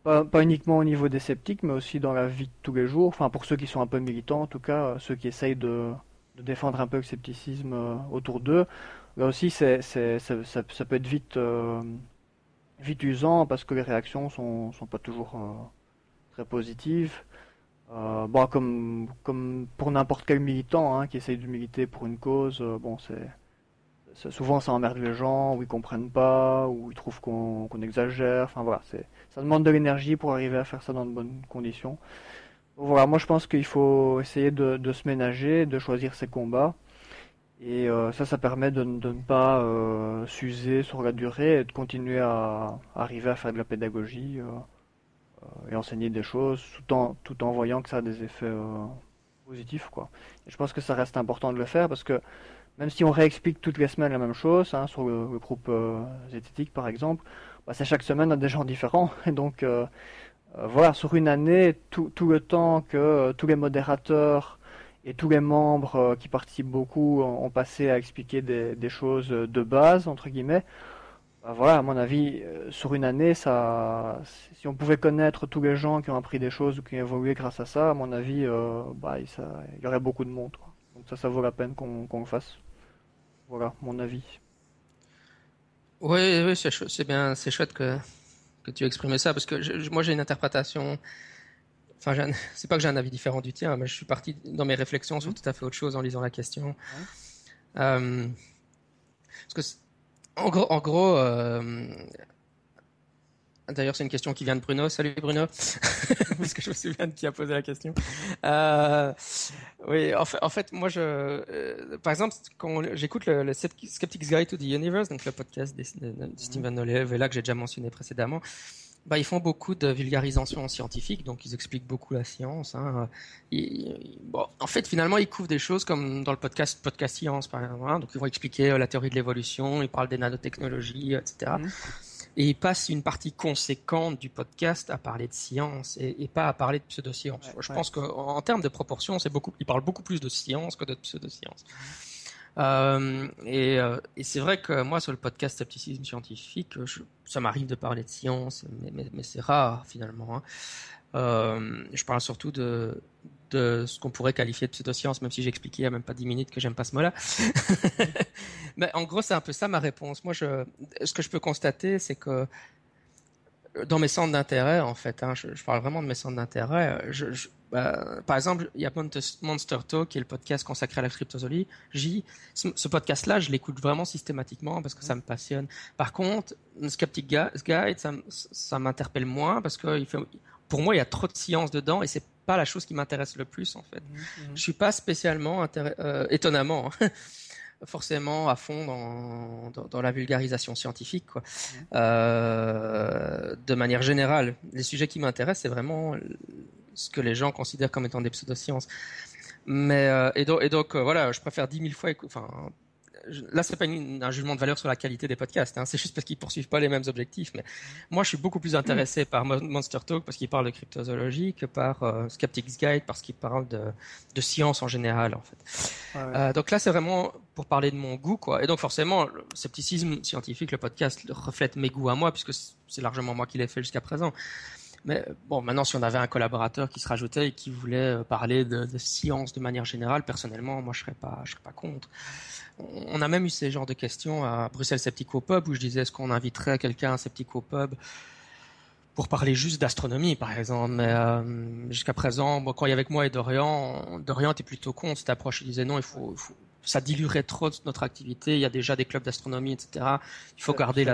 Speaker 2: pas, pas, uniquement au niveau des sceptiques, mais aussi dans la vie de tous les jours. Enfin, pour ceux qui sont un peu militants, en tout cas, euh, ceux qui essayent de, défendre un peu le scepticisme euh, autour d'eux. Là aussi, c'est, ça, ça, peut être vite, euh, vite usant parce que les réactions sont, sont pas toujours euh, très positives. Euh, bon, comme, comme pour n'importe quel militant hein, qui essaye de militer pour une cause, bon, c'est souvent ça emmerde les gens, ou ils comprennent pas, ou ils trouvent qu'on exagère. Enfin voilà, ça demande de l'énergie pour arriver à faire ça dans de bonnes conditions. Voilà, moi je pense qu'il faut essayer de, se ménager, de choisir ses combats. Et euh, ça, ça permet de, ne pas euh, s'user sur la durée et de continuer à, arriver à faire de la pédagogie euh, et enseigner des choses tout en, tout en voyant que ça a des effets positifs. Quoi. Et je pense que ça reste important de le faire parce que même si on réexplique toutes les semaines la même chose, hein, sur le, groupe euh, zététique par exemple, bah, c'est chaque semaine à des gens différents. Et donc euh, euh, voilà, sur une année, tout, tout, le temps que tous les modérateurs et tous les membres qui participent beaucoup ont, passé à expliquer des, choses de base, entre guillemets. Bah, voilà, à mon avis, sur une année, si on pouvait connaître tous les gens qui ont appris des choses ou qui ont évolué grâce à ça, à mon avis, bah, il y aurait beaucoup de monde. Donc ça, ça vaut la peine qu'on le fasse. Voilà, mon avis.
Speaker 1: Oui, c'est bien, c'est chouette que, tu exprimes ça, parce que moi j'ai une interprétation. Enfin, c'est pas que j'ai un avis différent du tien, mais je suis parti dans mes réflexions sur mmh. tout à fait autre chose en lisant la question. Euh, parce que, en gros, en gros euh, D'ailleurs, c'est une question qui vient de Bruno. Salut Bruno, parce que je me souviens de qui a posé la question. Euh, oui, en fait, en fait, moi, je, par exemple, quand j'écoute le, le, Skeptic's Guide to the Universe, donc le podcast de, Stephen Olive, et là que j'ai déjà mentionné précédemment, bah, ils font beaucoup de vulgarisation scientifique, donc ils expliquent beaucoup la science. Hein. bon, en fait, finalement, ils couvrent des choses comme dans le podcast Podcast Science, par exemple. Hein. donc, ils vont expliquer euh, la théorie de l'évolution, ils parlent des nanotechnologies, etc et il passe une partie conséquente du podcast à parler de science et, pas à parler de pseudoscience. je pense qu'en termes de proportion, c'est beaucoup, il parle beaucoup plus de science que de pseudoscience. Euh, euh, et, c'est vrai que moi, sur le podcast Scepticisme scientifique, ça m'arrive de parler de science, mais, c'est rare finalement. Hein. Euh, je parle surtout de, de ce qu'on pourrait qualifier de pseudoscience, même si j'ai expliqué il n'y a même pas 10 minutes que j'aime pas ce mot-là. Mais en gros, c'est un peu ça ma réponse. Moi, je, ce que je peux constater, c'est que dans mes centres d'intérêt, en fait, hein, je, parle vraiment de mes centres d'intérêt. Je, bah, par exemple, il y a Monster Talk, qui est le podcast consacré à la cryptozoologie. Ce, podcast-là, je l'écoute vraiment systématiquement parce que ça me passionne. Par contre, Skeptic Guide, ça, ça m'interpelle moins parce que il fait, pour moi, il y a trop de science dedans et c'est pas la chose qui m'intéresse le plus en fait. Je mmh, mmh. Je suis pas spécialement euh, étonnamment hein, forcément à fond dans, dans, la vulgarisation scientifique quoi. Mmh. Euh, de manière générale, les sujets qui m'intéressent c'est vraiment ce que les gens considèrent comme étant des pseudosciences. Mais euh, et donc, et donc voilà, je préfère dix mille fois, enfin là, c'est pas un jugement de valeur sur la qualité des podcasts. Hein. c'est juste parce qu'ils poursuivent pas les mêmes objectifs. Mais moi, je suis beaucoup plus intéressé par Monster Talk parce qu'il parle de cryptozoologie que par euh, Skeptic's Guide parce qu'il parle de, de, science en général, en fait. Euh, donc là, c'est vraiment pour parler de mon goût, quoi. Et donc forcément, le scepticisme scientifique, le podcast reflète mes goûts à moi puisque c'est largement moi qui l'ai fait jusqu'à présent. Mais bon, maintenant, si on avait un collaborateur qui se rajoutait et qui voulait euh, parler de, science de manière générale, personnellement, moi, je serais pas, serais pas contre on a même eu ces genres de questions à Bruxelles Sceptico Pub où je disais est-ce qu'on inviterait quelqu'un à Sceptico Pub pour parler juste d'astronomie, par exemple? Mais euh, jusqu'à présent, quand il y avait moi et Dorian, Dorian était plutôt contre cette approche. Il disait non, il faut, ça diluerait trop notre activité. Il y a déjà des clubs d'astronomie, etc. Il faut garder la.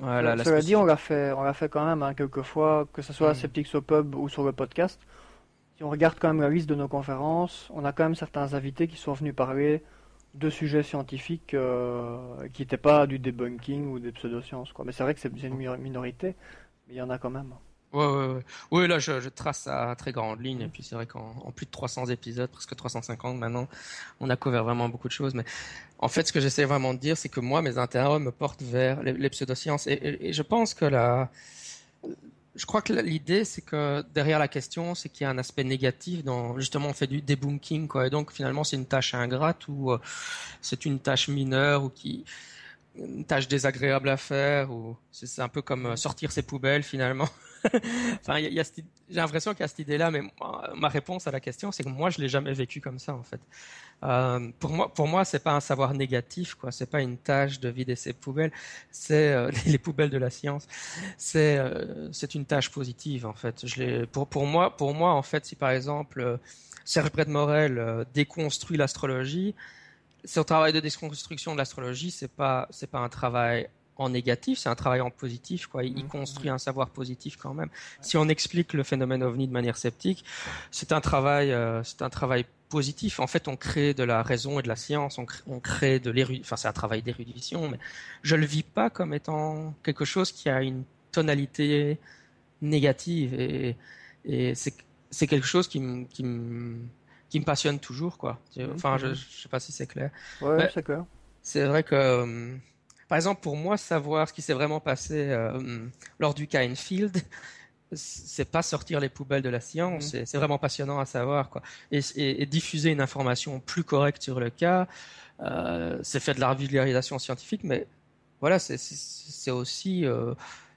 Speaker 2: Voilà, la Cela dit, on l'a fait, on l'a fait quand même hein, quelques fois, que ce soit à mm. Pub ou sur le podcast. Si on regarde quand même la liste de nos conférences, on a quand même certains invités qui sont venus parler de sujets scientifiques euh, qui n'étaient pas du debunking ou des pseudosciences. Quoi. Mais c'est vrai que c'est une minorité, mais il y en a quand même.
Speaker 1: Ouais, ouais, ouais. Oui, là, je, trace à très grande ligne. Et puis, c'est vrai qu'en plus de 300 épisodes, presque 350 maintenant, on a couvert vraiment beaucoup de choses. Mais en fait, ce que j'essaie vraiment de dire, c'est que moi, mes intérêts me portent vers les, pseudosciences. et, je pense que la, je crois que l'idée, c'est que derrière la question, c'est qu'il y a un aspect négatif dans, justement, on fait du debunking, quoi. Et donc, finalement, c'est une tâche ingrate ou euh, c'est une tâche mineure ou qui, une tâche désagréable à faire ou c'est un peu comme euh, sortir ses poubelles, finalement. j'ai l'impression qu'il y a cette idée-là, mais ma réponse à la question, c'est que moi, je l'ai jamais vécu comme ça, en fait. Euh, pour moi, pour moi, c'est pas un savoir négatif, quoi. C'est pas une tâche de vider ses poubelles. C'est euh, les poubelles de la science. C'est euh, une tâche positive, en fait. Pour moi, en fait, si par exemple Serge Brett Morel déconstruit l'astrologie, son travail de déconstruction de l'astrologie, c'est pas pas un travail en négatif, c'est un travail en positif. Quoi. Il, mmh. construit un savoir positif quand même. Si on explique le phénomène ovni de manière sceptique, c'est un travail, euh, c'est un travail positif. En fait, on crée de la raison et de la science, on crée, de l'érudition. Enfin, c'est un travail d'érudition, mais je le vis pas comme étant quelque chose qui a une tonalité négative et, et c'est quelque chose qui me qui me qui me passionne toujours quoi. Mmh. Enfin, je, je sais pas si c'est clair.
Speaker 2: Ouais, c'est clair.
Speaker 1: C'est vrai que euh, par exemple, pour moi, savoir ce qui s'est vraiment passé euh, lors du cas Enfield, c'est pas sortir les poubelles de la science, mmh. c'est vraiment passionnant à savoir quoi. Et, diffuser une information plus correcte sur le cas, euh, c'est fait de la vulgarisation scientifique, mais voilà, c'est aussi euh,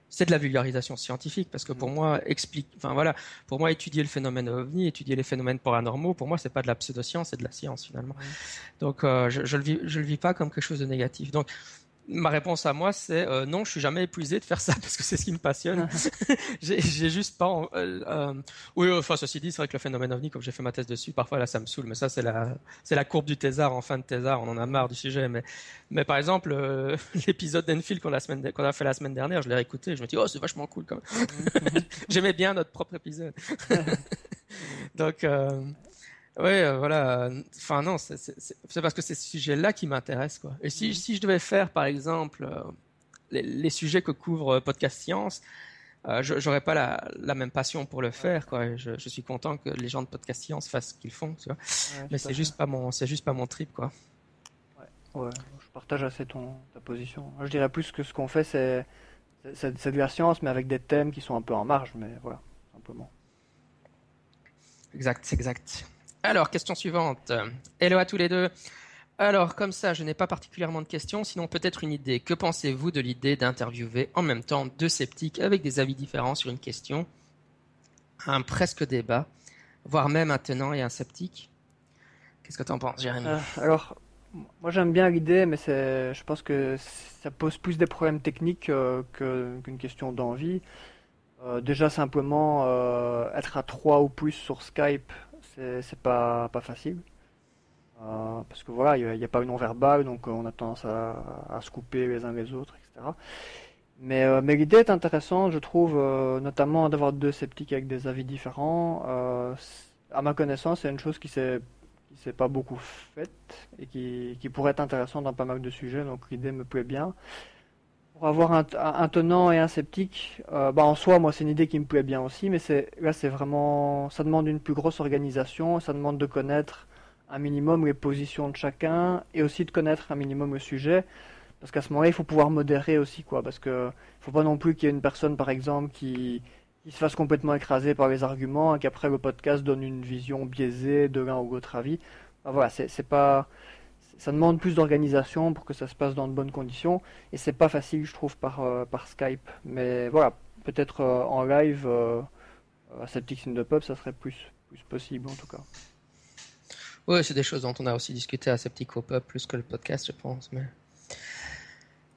Speaker 1: c'est de la vulgarisation scientifique parce que pour mmh. moi explique, enfin voilà, pour moi étudier le phénomène ovni, étudier les phénomènes paranormaux, pour moi c'est pas de la pseudoscience, c'est de la science finalement. Mmh. Donc euh, je, je le vis, je le vis pas comme quelque chose de négatif. Donc Ma réponse à moi, c'est euh, non, je suis jamais épuisé de faire ça parce que c'est ce qui me passionne. j'ai juste pas. Euh, euh, oui, enfin, ceci dit, c'est vrai que le phénomène ovni, comme j'ai fait ma thèse dessus, parfois là, ça me saoule. Mais ça, c'est la, c'est la courbe du thésard en fin de thésard. On en a marre du sujet. Mais, mais par exemple, l'épisode d'Enfield qu'on a, qu'on a fait la semaine dernière, je l'ai réécouté. Je me dis, oh, c'est vachement cool quand même. J'aimais bien notre propre épisode. Donc. Oui, euh, voilà. Enfin non, c'est parce que c'est ce sujet-là qui m'intéresse quoi. Et si, mhm. si je devais faire par exemple euh, les, sujets que couvre euh, Podcast Science, je j'aurais pas la, la, même passion pour le faire quoi. Je, je, suis content que les gens de Podcast Science fassent ce qu'ils font, tu vois. Mais c'est juste pas mon c'est juste pas mon trip quoi.
Speaker 2: Ouais, je partage assez ton ta position. Je dirais plus que ce qu'on fait c'est c'est de la science mais avec des thèmes qui sont un peu en marge, mais voilà simplement.
Speaker 1: Exact, exact. Alors, question suivante. Hello à tous les deux. Alors, comme ça, je n'ai pas particulièrement de questions, sinon peut-être une idée. Que pensez-vous de l'idée d'interviewer en même temps deux sceptiques avec des avis différents sur une question Un presque débat, voire même un tenant et un sceptique? Qu'est-ce que tu en penses, Jérémy? Euh,
Speaker 2: Alors, moi j'aime bien l'idée, mais je pense que ça pose plus des problèmes techniques euh, qu'une question d'envie. Euh, déjà, simplement, être à trois ou plus sur Skype, c'est pas, pas facile. Euh, parce que voilà, il n'y a, pas une non-verbal, donc euh, on a tendance à, se couper les uns les autres, etc. Mais, euh, mais l'idée est intéressante, je trouve, notamment d'avoir deux sceptiques avec des avis différents. à ma connaissance, c'est une chose qui s'est s'est pas beaucoup faite et qui, qui pourrait être intéressante dans pas mal de sujets, donc l'idée me plaît bien pour avoir un, tenant et un sceptique, euh, bah en soi, moi, c'est une idée qui me plaît bien aussi, mais c'est là, c'est vraiment, ça demande une plus grosse organisation, ça demande de connaître un minimum les positions de chacun et aussi de connaître un minimum le sujet, parce qu'à ce moment-là, il faut pouvoir modérer aussi, quoi, parce que faut pas non plus qu'il y ait une personne, par exemple, qui, qui se fasse complètement écraser par les arguments et qu'après le podcast donne une vision biaisée de l'un ou l'autre avis. Bah, voilà, c'est pas ça demande plus d'organisation pour que ça se passe dans de bonnes conditions. Et c'est pas facile je trouve par, euh, par Skype. Mais voilà peut-être euh, en live euh, à Septic in the Pub ça serait plus, plus possible en tout cas.
Speaker 1: Oui c'est des choses dont on a aussi discuté à Septic au Pub plus que le podcast je pense mais.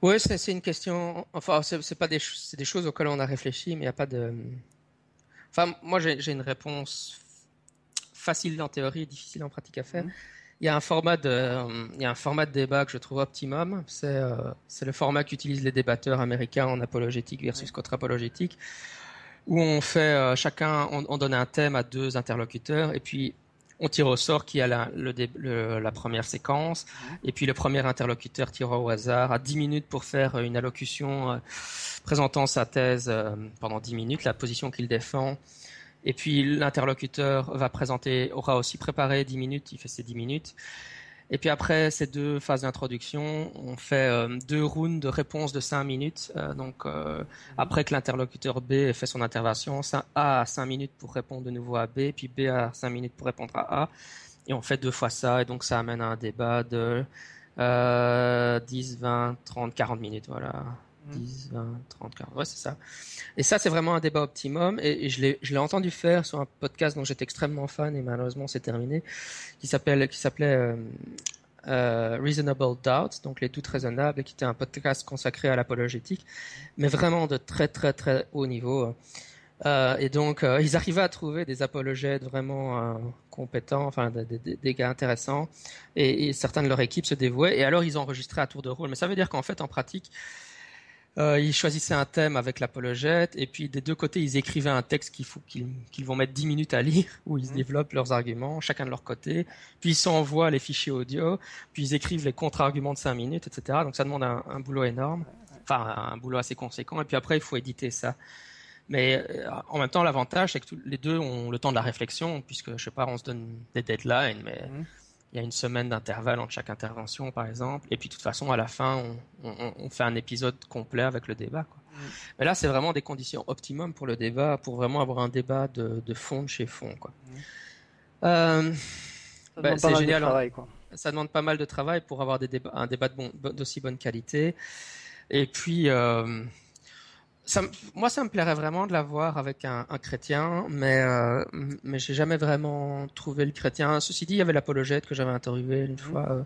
Speaker 1: Oui c'est une question enfin c'est pas des, des choses auxquelles on a réfléchi mais il n'y a pas de enfin moi j'ai une réponse facile en théorie et difficile en pratique à faire. Mmh. Il y a un format de, il y a un format de débat que je trouve optimum. C'est, euh, c'est le format qu'utilisent les débatteurs américains en apologétique versus contre-apologétique, où on fait euh, chacun, on, donne un thème à deux interlocuteurs et puis on tire au sort qui a la, le, la première séquence, et puis le premier interlocuteur tire au hasard. À 10 minutes pour faire une allocution euh, présentant sa thèse pendant 10 minutes, la position qu'il défend, et puis l'interlocuteur va présenter, aura aussi préparé 10 minutes, il fait ses 10 minutes. Et puis après ces deux phases d'introduction, on fait euh, deux rounds de réponses de 5 minutes. Euh, donc euh, mhm. après que l'interlocuteur B ait fait son intervention, A a 5 minutes pour répondre de nouveau à B, puis B a 5 minutes pour répondre à A. Et on fait deux fois ça, et donc ça amène à un débat de 10, 20, 30, 40 minutes. Voilà. 10, 20, 30, 40. Ouais, c'est ça. Et ça, c'est vraiment un débat optimum. Et, je l'ai entendu faire sur un podcast dont j'étais extrêmement fan et malheureusement c'est terminé, qui s'appelait euh, euh, Reasonable Doubt, donc les doutes raisonnables, et qui était un podcast consacré à l'apologétique, mais vraiment de très très très haut niveau. Euh, et donc, euh, ils arrivaient à trouver des apologètes vraiment euh, compétents, enfin des, gars intéressants, et, et certains de leur équipe se dévouaient. Et alors, ils enregistraient à tour de rôle. Mais ça veut dire qu'en fait, en pratique, euh, ils choisissaient un thème avec l'apologète, et puis des deux côtés, ils écrivaient un texte qu'il faut qu'ils vont mettre 10 minutes à lire, où ils mhm. développent leurs arguments, chacun de leur côté, puis ils s'envoient les fichiers audio, puis ils écrivent les contre-arguments de 5 minutes, etc. Donc ça demande un, un, boulot énorme, enfin un boulot assez conséquent, et puis après, il faut éditer ça. Mais euh, en même temps, l'avantage, c'est que les deux ont le temps de la réflexion, puisque, je sais pas, on se donne des deadlines, mais... Mhm il y a une semaine d'intervalle entre chaque intervention, par exemple. Et puis, de toute façon, à la fin, on, fait un épisode complet avec le débat. Mm. Mais là, c'est vraiment des conditions optimum pour le débat, pour vraiment avoir un débat de, fond de chez fond. Quoi. Mm.
Speaker 2: Euh, bah, c'est génial. Travail, quoi.
Speaker 1: Ça demande pas mal de travail pour avoir des débats, un débat d'aussi bonne qualité. Et puis, euh, moi, ça me plairait vraiment de l'avoir avec un, chrétien, mais euh, mais j'ai jamais vraiment trouvé le chrétien. Ceci dit, il y avait l'apologète que j'avais interviewé une fois, euh,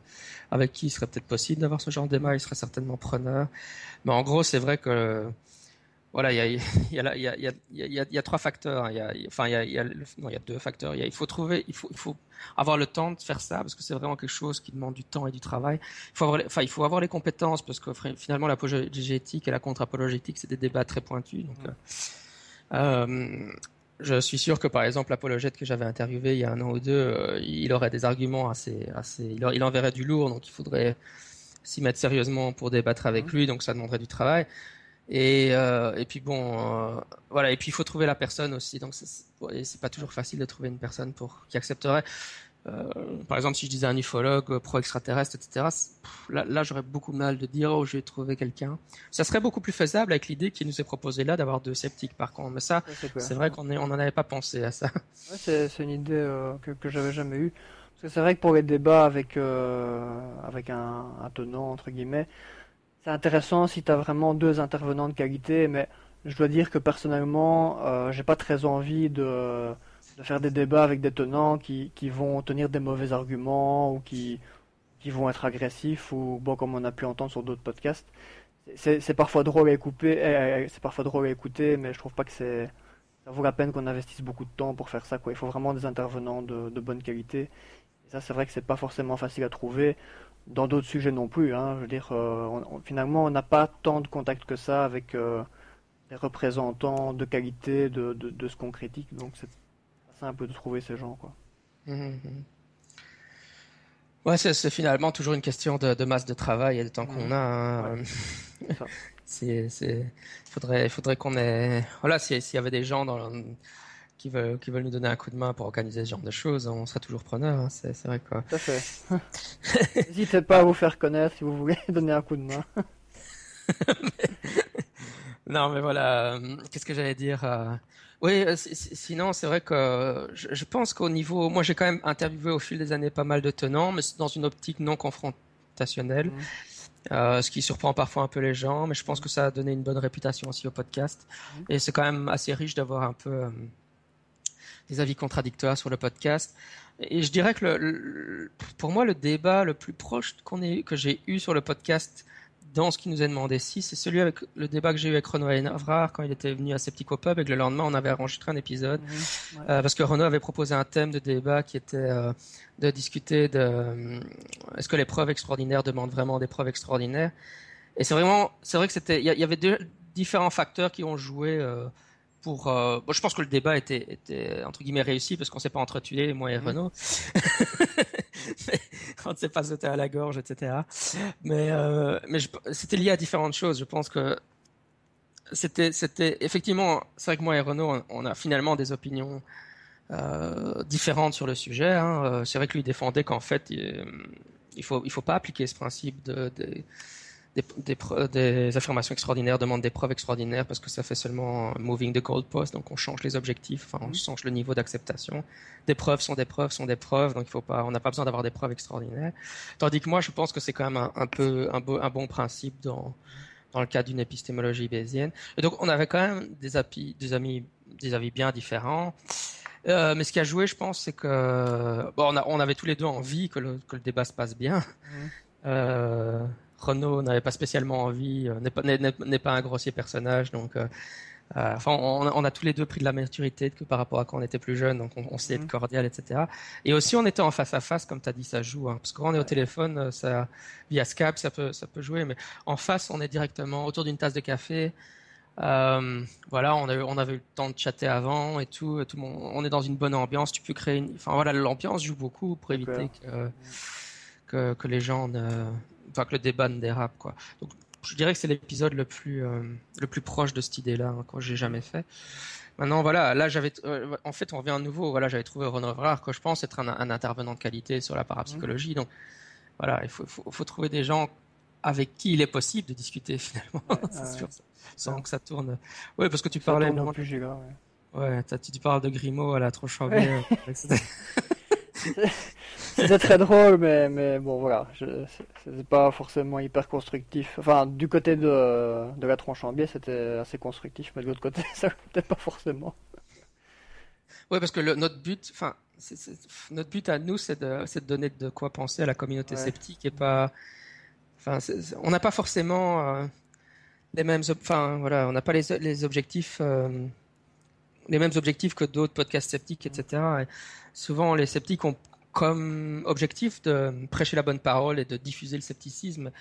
Speaker 1: avec qui il serait peut-être possible d'avoir ce genre de débat. Il serait certainement preneur. Mais en gros, c'est vrai que voilà, il y a, il y, a, il y, a, il y, a, il y a trois facteurs. Il y a, enfin, il y a, il y a, non, il y a deux facteurs. Il, faut trouver, il faut, il faut avoir le temps de faire ça parce que c'est vraiment quelque chose qui demande du temps et du travail. Il faut avoir, enfin, il faut avoir les compétences parce que finalement, l'apologétique et la contre-apologétique, c'est des débats très pointus. Donc, euh, euh, je suis sûr que par exemple l'apologète que j'avais interviewé il y a un an ou deux, euh, il aurait des arguments assez, assez, il, il enverrait du lourd, donc il faudrait s'y mettre sérieusement pour débattre avec mmh. lui, donc ça demanderait du travail. Et, euh, et puis bon, euh, voilà. Et puis il faut trouver la personne aussi. Donc c'est pas toujours facile de trouver une personne pour qui accepterait. Euh, par exemple, si je disais un ufologue, pro-extraterrestre, etc., là, là j'aurais beaucoup de mal de dire oh je vais trouver quelqu'un. Ça serait beaucoup plus faisable avec l'idée qui nous est proposée là d'avoir deux sceptiques par contre. Mais ça, c'est vrai qu'on on n'en avait pas pensé à ça.
Speaker 2: Ouais, c'est une idée que, que j'avais jamais eue. Parce que c'est vrai que pour les débats avec avec un, un tenant entre guillemets, c'est intéressant si tu as vraiment deux intervenants de qualité, mais je dois dire que personnellement, euh, j'ai pas très envie de, de, faire des débats avec des tenants qui, qui vont tenir des mauvais arguments ou qui, qui vont être agressifs ou bon comme on a pu entendre sur d'autres podcasts. C'est parfois drôle à écouter, eh, eh, c'est parfois drôle à écouter, mais je trouve pas que c'est ça vaut la peine qu'on investisse beaucoup de temps pour faire ça. Quoi. Il faut vraiment des intervenants de, de bonne qualité. Et ça, c'est vrai que c'est pas forcément facile à trouver dans d'autres sujets non plus. Hein. Je veux dire, euh, finalement, on n'a pas tant de contact que ça avec euh, les représentants de qualité de, de, ce qu'on critique. Donc, c'est simple de trouver ces gens. Quoi. Mmh, mmh, mmh.
Speaker 1: Ouais, c'est finalement toujours une question de, masse de travail et de temps qu'on a. Hein. c'est, il faudrait, il faudrait qu'on ait. Voilà, s'il y avait des gens dans qui veulent, qui veulent nous donner un coup de main pour organiser ce genre de choses, on sera toujours preneur. Hein, c'est, vrai quoi.
Speaker 2: Tout à fait. N'hésitez pas à vous faire connaître si vous voulez donner un coup de main.
Speaker 1: non, mais voilà. Euh, qu'est-ce que j'allais dire euh, Oui, euh, sinon, c'est vrai que je, pense qu'au niveau. Moi, j'ai quand même interviewé au fil des années pas mal de tenants, mais dans une optique non confrontationnelle. Mmh. ce qui surprend parfois un peu les gens, mais je pense que ça a donné une bonne réputation aussi au podcast. Mmh. Et c'est quand même assez riche d'avoir un peu des avis contradictoires sur le podcast. Et je dirais que le, pour moi, le débat le plus proche qu'on ait, que j'ai eu sur le podcast dans ce qui nous est demandé ici, c'est celui avec le débat que j'ai eu avec Renaud Navrard quand il était venu à Septico Pub et que le lendemain on avait enregistré un épisode. Euh, parce que Renaud avait proposé un thème de débat qui était euh, de discuter de euh, est-ce que les preuves extraordinaires demandent vraiment des preuves extraordinaires? Et c'est vraiment c'est vrai que c'était il y, avait deux différents facteurs qui ont joué pour. Euh, bon, je pense que le débat était, était entre guillemets réussi parce qu'on s'est pas entretué moi et mhm. Renaud. on ne s'est pas sauté à la gorge, etc. Mais euh, mais c'était lié à différentes choses. Je pense que c'était c'était effectivement c'est vrai que moi et Renaud on, a finalement des opinions euh, différentes sur le sujet. Hein. Euh, c'est vrai que lui défendait qu'en fait il, il faut il faut pas appliquer ce principe de, de des, des, des, affirmations extraordinaires demandent des preuves extraordinaires parce que ça fait seulement moving the goalpost, donc on change les objectifs, enfin on mhm. change le niveau d'acceptation. Des preuves sont des preuves sont des preuves, donc il faut pas, on n'a pas besoin d'avoir des preuves extraordinaires. Tandis que moi je pense que c'est quand même un, un peu un, un, bon principe dans dans le cas d'une épistémologie bayésienne. Et donc on avait quand même des, avis, des amis des avis bien différents. Euh, mais ce qui a joué, je pense, c'est que bon, on, a, on, avait tous les deux envie que le, que le débat se passe bien. Mhm. Euh, Renault n'avait pas spécialement envie, euh, n'est pas, un grossier personnage, donc euh, euh, enfin, on, a tous les deux pris de la maturité que par rapport à quand on était plus jeune, donc on, on sait être mhm. cordial, etc. Et aussi, on était en face à face, comme tu as dit, ça joue. Hein, parce que quand on est au téléphone, ça, via Skype, ça peut, ça peut jouer, mais en face, on est directement autour d'une tasse de café. Euh, voilà, on, a, on avait eu le temps de chatter avant et tout. tout le monde, on est dans une bonne ambiance. Tu peux créer une. Enfin voilà, l'ambiance joue beaucoup pour éviter que, que, que, les gens ne, enfin que le débat ne dérape quoi. Donc je dirais que c'est l'épisode le plus euh, le plus proche de cette idée-là hein, que j'ai jamais fait. Maintenant, voilà, là, j'avais, en fait, on revient à nouveau. Voilà, j'avais trouvé Ron Rare, que je pense être un, intervenant de qualité sur la parapsychologie. Donc, voilà, il faut, faut, trouver des gens avec qui il est possible de discuter finalement, sans que ça tourne. Oui, parce que tu parlais.
Speaker 2: Plus, ouais.
Speaker 1: Ouais, tu, parles de Grimaud à la trop ouais.
Speaker 2: C'était très drôle, mais, mais bon, voilà. C'était pas forcément hyper constructif. Enfin, du côté de, de la tronche en biais, c'était assez constructif, mais de l'autre côté, ça peut-être pas forcément.
Speaker 1: Oui, parce que le, notre but, enfin, notre but à nous, c'est de, de, donner de quoi penser à la communauté sceptique et pas. Enfin, on n'a pas forcément euh, les mêmes. Enfin, voilà, on n'a pas les, les objectifs. Euh, les mêmes objectifs que d'autres podcasts sceptiques, etc. Et souvent, les sceptiques ont comme objectif de prêcher la bonne parole et de diffuser le scepticisme.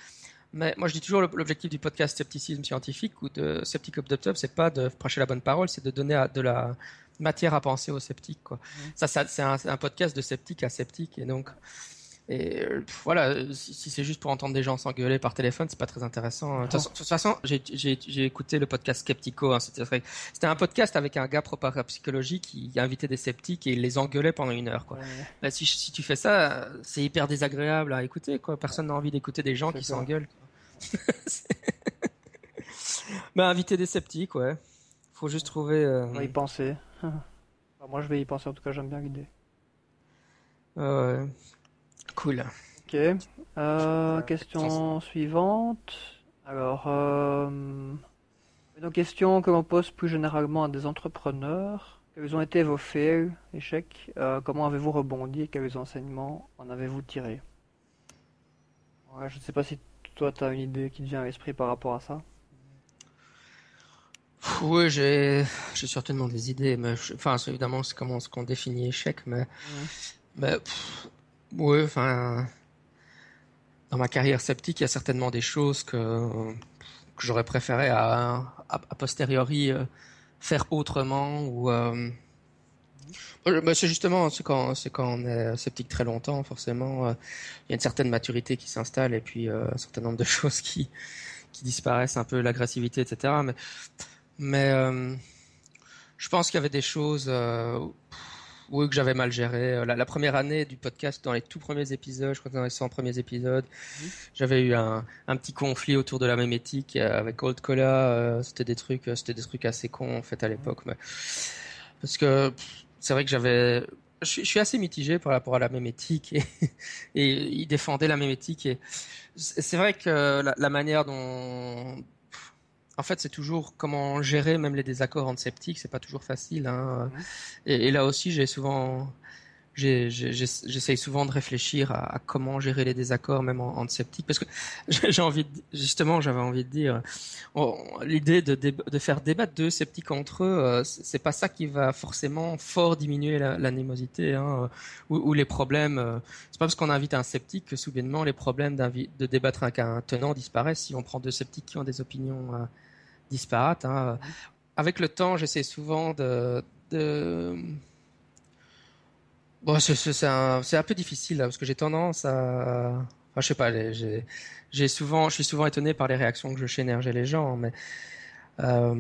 Speaker 1: Mais moi, je dis toujours l'objectif du podcast Scepticisme scientifique ou de Sceptic Up c'est pas de prêcher la bonne parole, c'est de donner de la matière à penser aux sceptiques. Quoi. Mmh. Ça, ça c'est un, un, podcast de sceptique à sceptique, et donc et euh, voilà, si, c'est juste pour entendre des gens s'engueuler par téléphone, c'est pas très intéressant. De toute façon, j'ai écouté le podcast Skeptico. Hein, C'était un podcast avec un gars propre psychologie qui invitait des sceptiques et il les engueulait pendant une heure. Quoi. Bah, si, si, tu fais ça, c'est hyper désagréable à écouter. Quoi. Personne n'a envie d'écouter des gens qui s'engueulent. bah, inviter des sceptiques, ouais. Faut juste trouver. Euh...
Speaker 2: On va y penser. moi, je vais y penser. En tout cas, j'aime bien l'idée.
Speaker 1: ouais. Cool.
Speaker 2: Ok. Euh, question suivante. Alors, euh, une question que l'on pose plus généralement à des entrepreneurs. Quels ont été vos fails, échecs? Euh, Comment avez-vous rebondi et quels enseignements en avez-vous tiré Je ne sais pas si toi, tu as une idée qui te vient à l'esprit par rapport à ça.
Speaker 1: Oui, j'ai, certainement des idées, mais enfin, évidemment, c'est comment ce qu'on définit échec, mais, mais oui, enfin, dans ma carrière sceptique, il y a certainement des choses que, j'aurais préféré à, à, posteriori euh, faire autrement ou. Euh, bah, c'est justement c'est quand on est sceptique très longtemps forcément euh, il y a une certaine maturité qui s'installe et puis un certain nombre de choses qui disparaissent un peu l'agressivité etc mais je pense qu'il y avait des choses oui, que j'avais mal géré. Euh, la, première année du podcast, dans les tout premiers épisodes, je crois que dans les 100 premiers épisodes, mhm. j'avais eu un, un, petit conflit autour de la mémétique euh, avec Old Cola. Euh, c'était des trucs, c'était des trucs assez cons en fait à l'époque, mais parce que c'est vrai que j'avais je, suis assez mitigé par rapport à la mémétique et, et il défendait la mémétique et c'est vrai que la, la manière dont en fait, c'est toujours comment gérer même les désaccords entre sceptiques. C'est pas toujours facile. Hein. Et, là aussi, j'ai souvent, j'essaye souvent de réfléchir à, comment gérer les désaccords même entre sceptiques, parce que j'ai envie, de, justement, j'avais envie de dire, l'idée de, faire débattre deux sceptiques entre eux, euh, c'est pas ça qui va forcément fort diminuer l'animosité hein, ou, les problèmes. Euh, c'est pas parce qu'on invite un sceptique que soudainement les problèmes de débattre avec un tenant disparaissent. Si on prend deux sceptiques qui ont des opinions euh, disparate. Hein. Avec le temps, j'essaie souvent de, Bon, c'est un, un, peu difficile là, parce que j'ai tendance à, enfin, je sais pas, j'ai souvent, je suis souvent étonné par les réactions que je chez les gens, mais euh,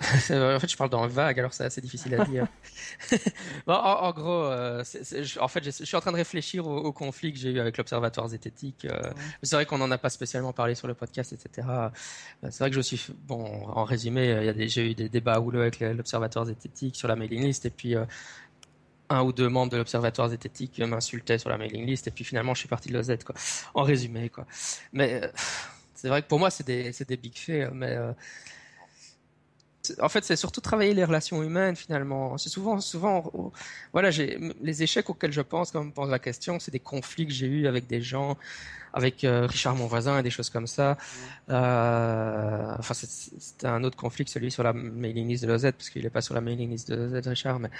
Speaker 1: en fait, je parle dans vague, alors c'est assez difficile à dire. en, gros, euh, en fait, je, suis en train de réfléchir au, conflit que j'ai eu avec l'Observatoire zététique. Euh, c'est vrai qu'on n'en a pas spécialement parlé sur le podcast, etc. Euh, c'est vrai que je suis, bon, en résumé, j'ai eu des débats houleux avec l'Observatoire zététique sur la mailing list, et puis un ou deux membres de l'Observatoire zététique m'insultaient sur la mailing list, et puis finalement, je suis parti de l'OZ, quoi. En résumé, quoi. Mais c'est vrai que pour moi, c'est des, des big faits, mais en fait, c'est surtout travailler les relations humaines finalement. C'est souvent, souvent, voilà, j'ai les échecs auxquels je pense quand on me pose la question, c'est des conflits que j'ai eus avec des gens, avec euh, Richard mon voisin et des choses comme ça. Euh, enfin, c'était un autre conflit que celui sur la mailing list de l'OZ parce qu'il n'est pas sur la mailing list de l'OZ, Richard, mais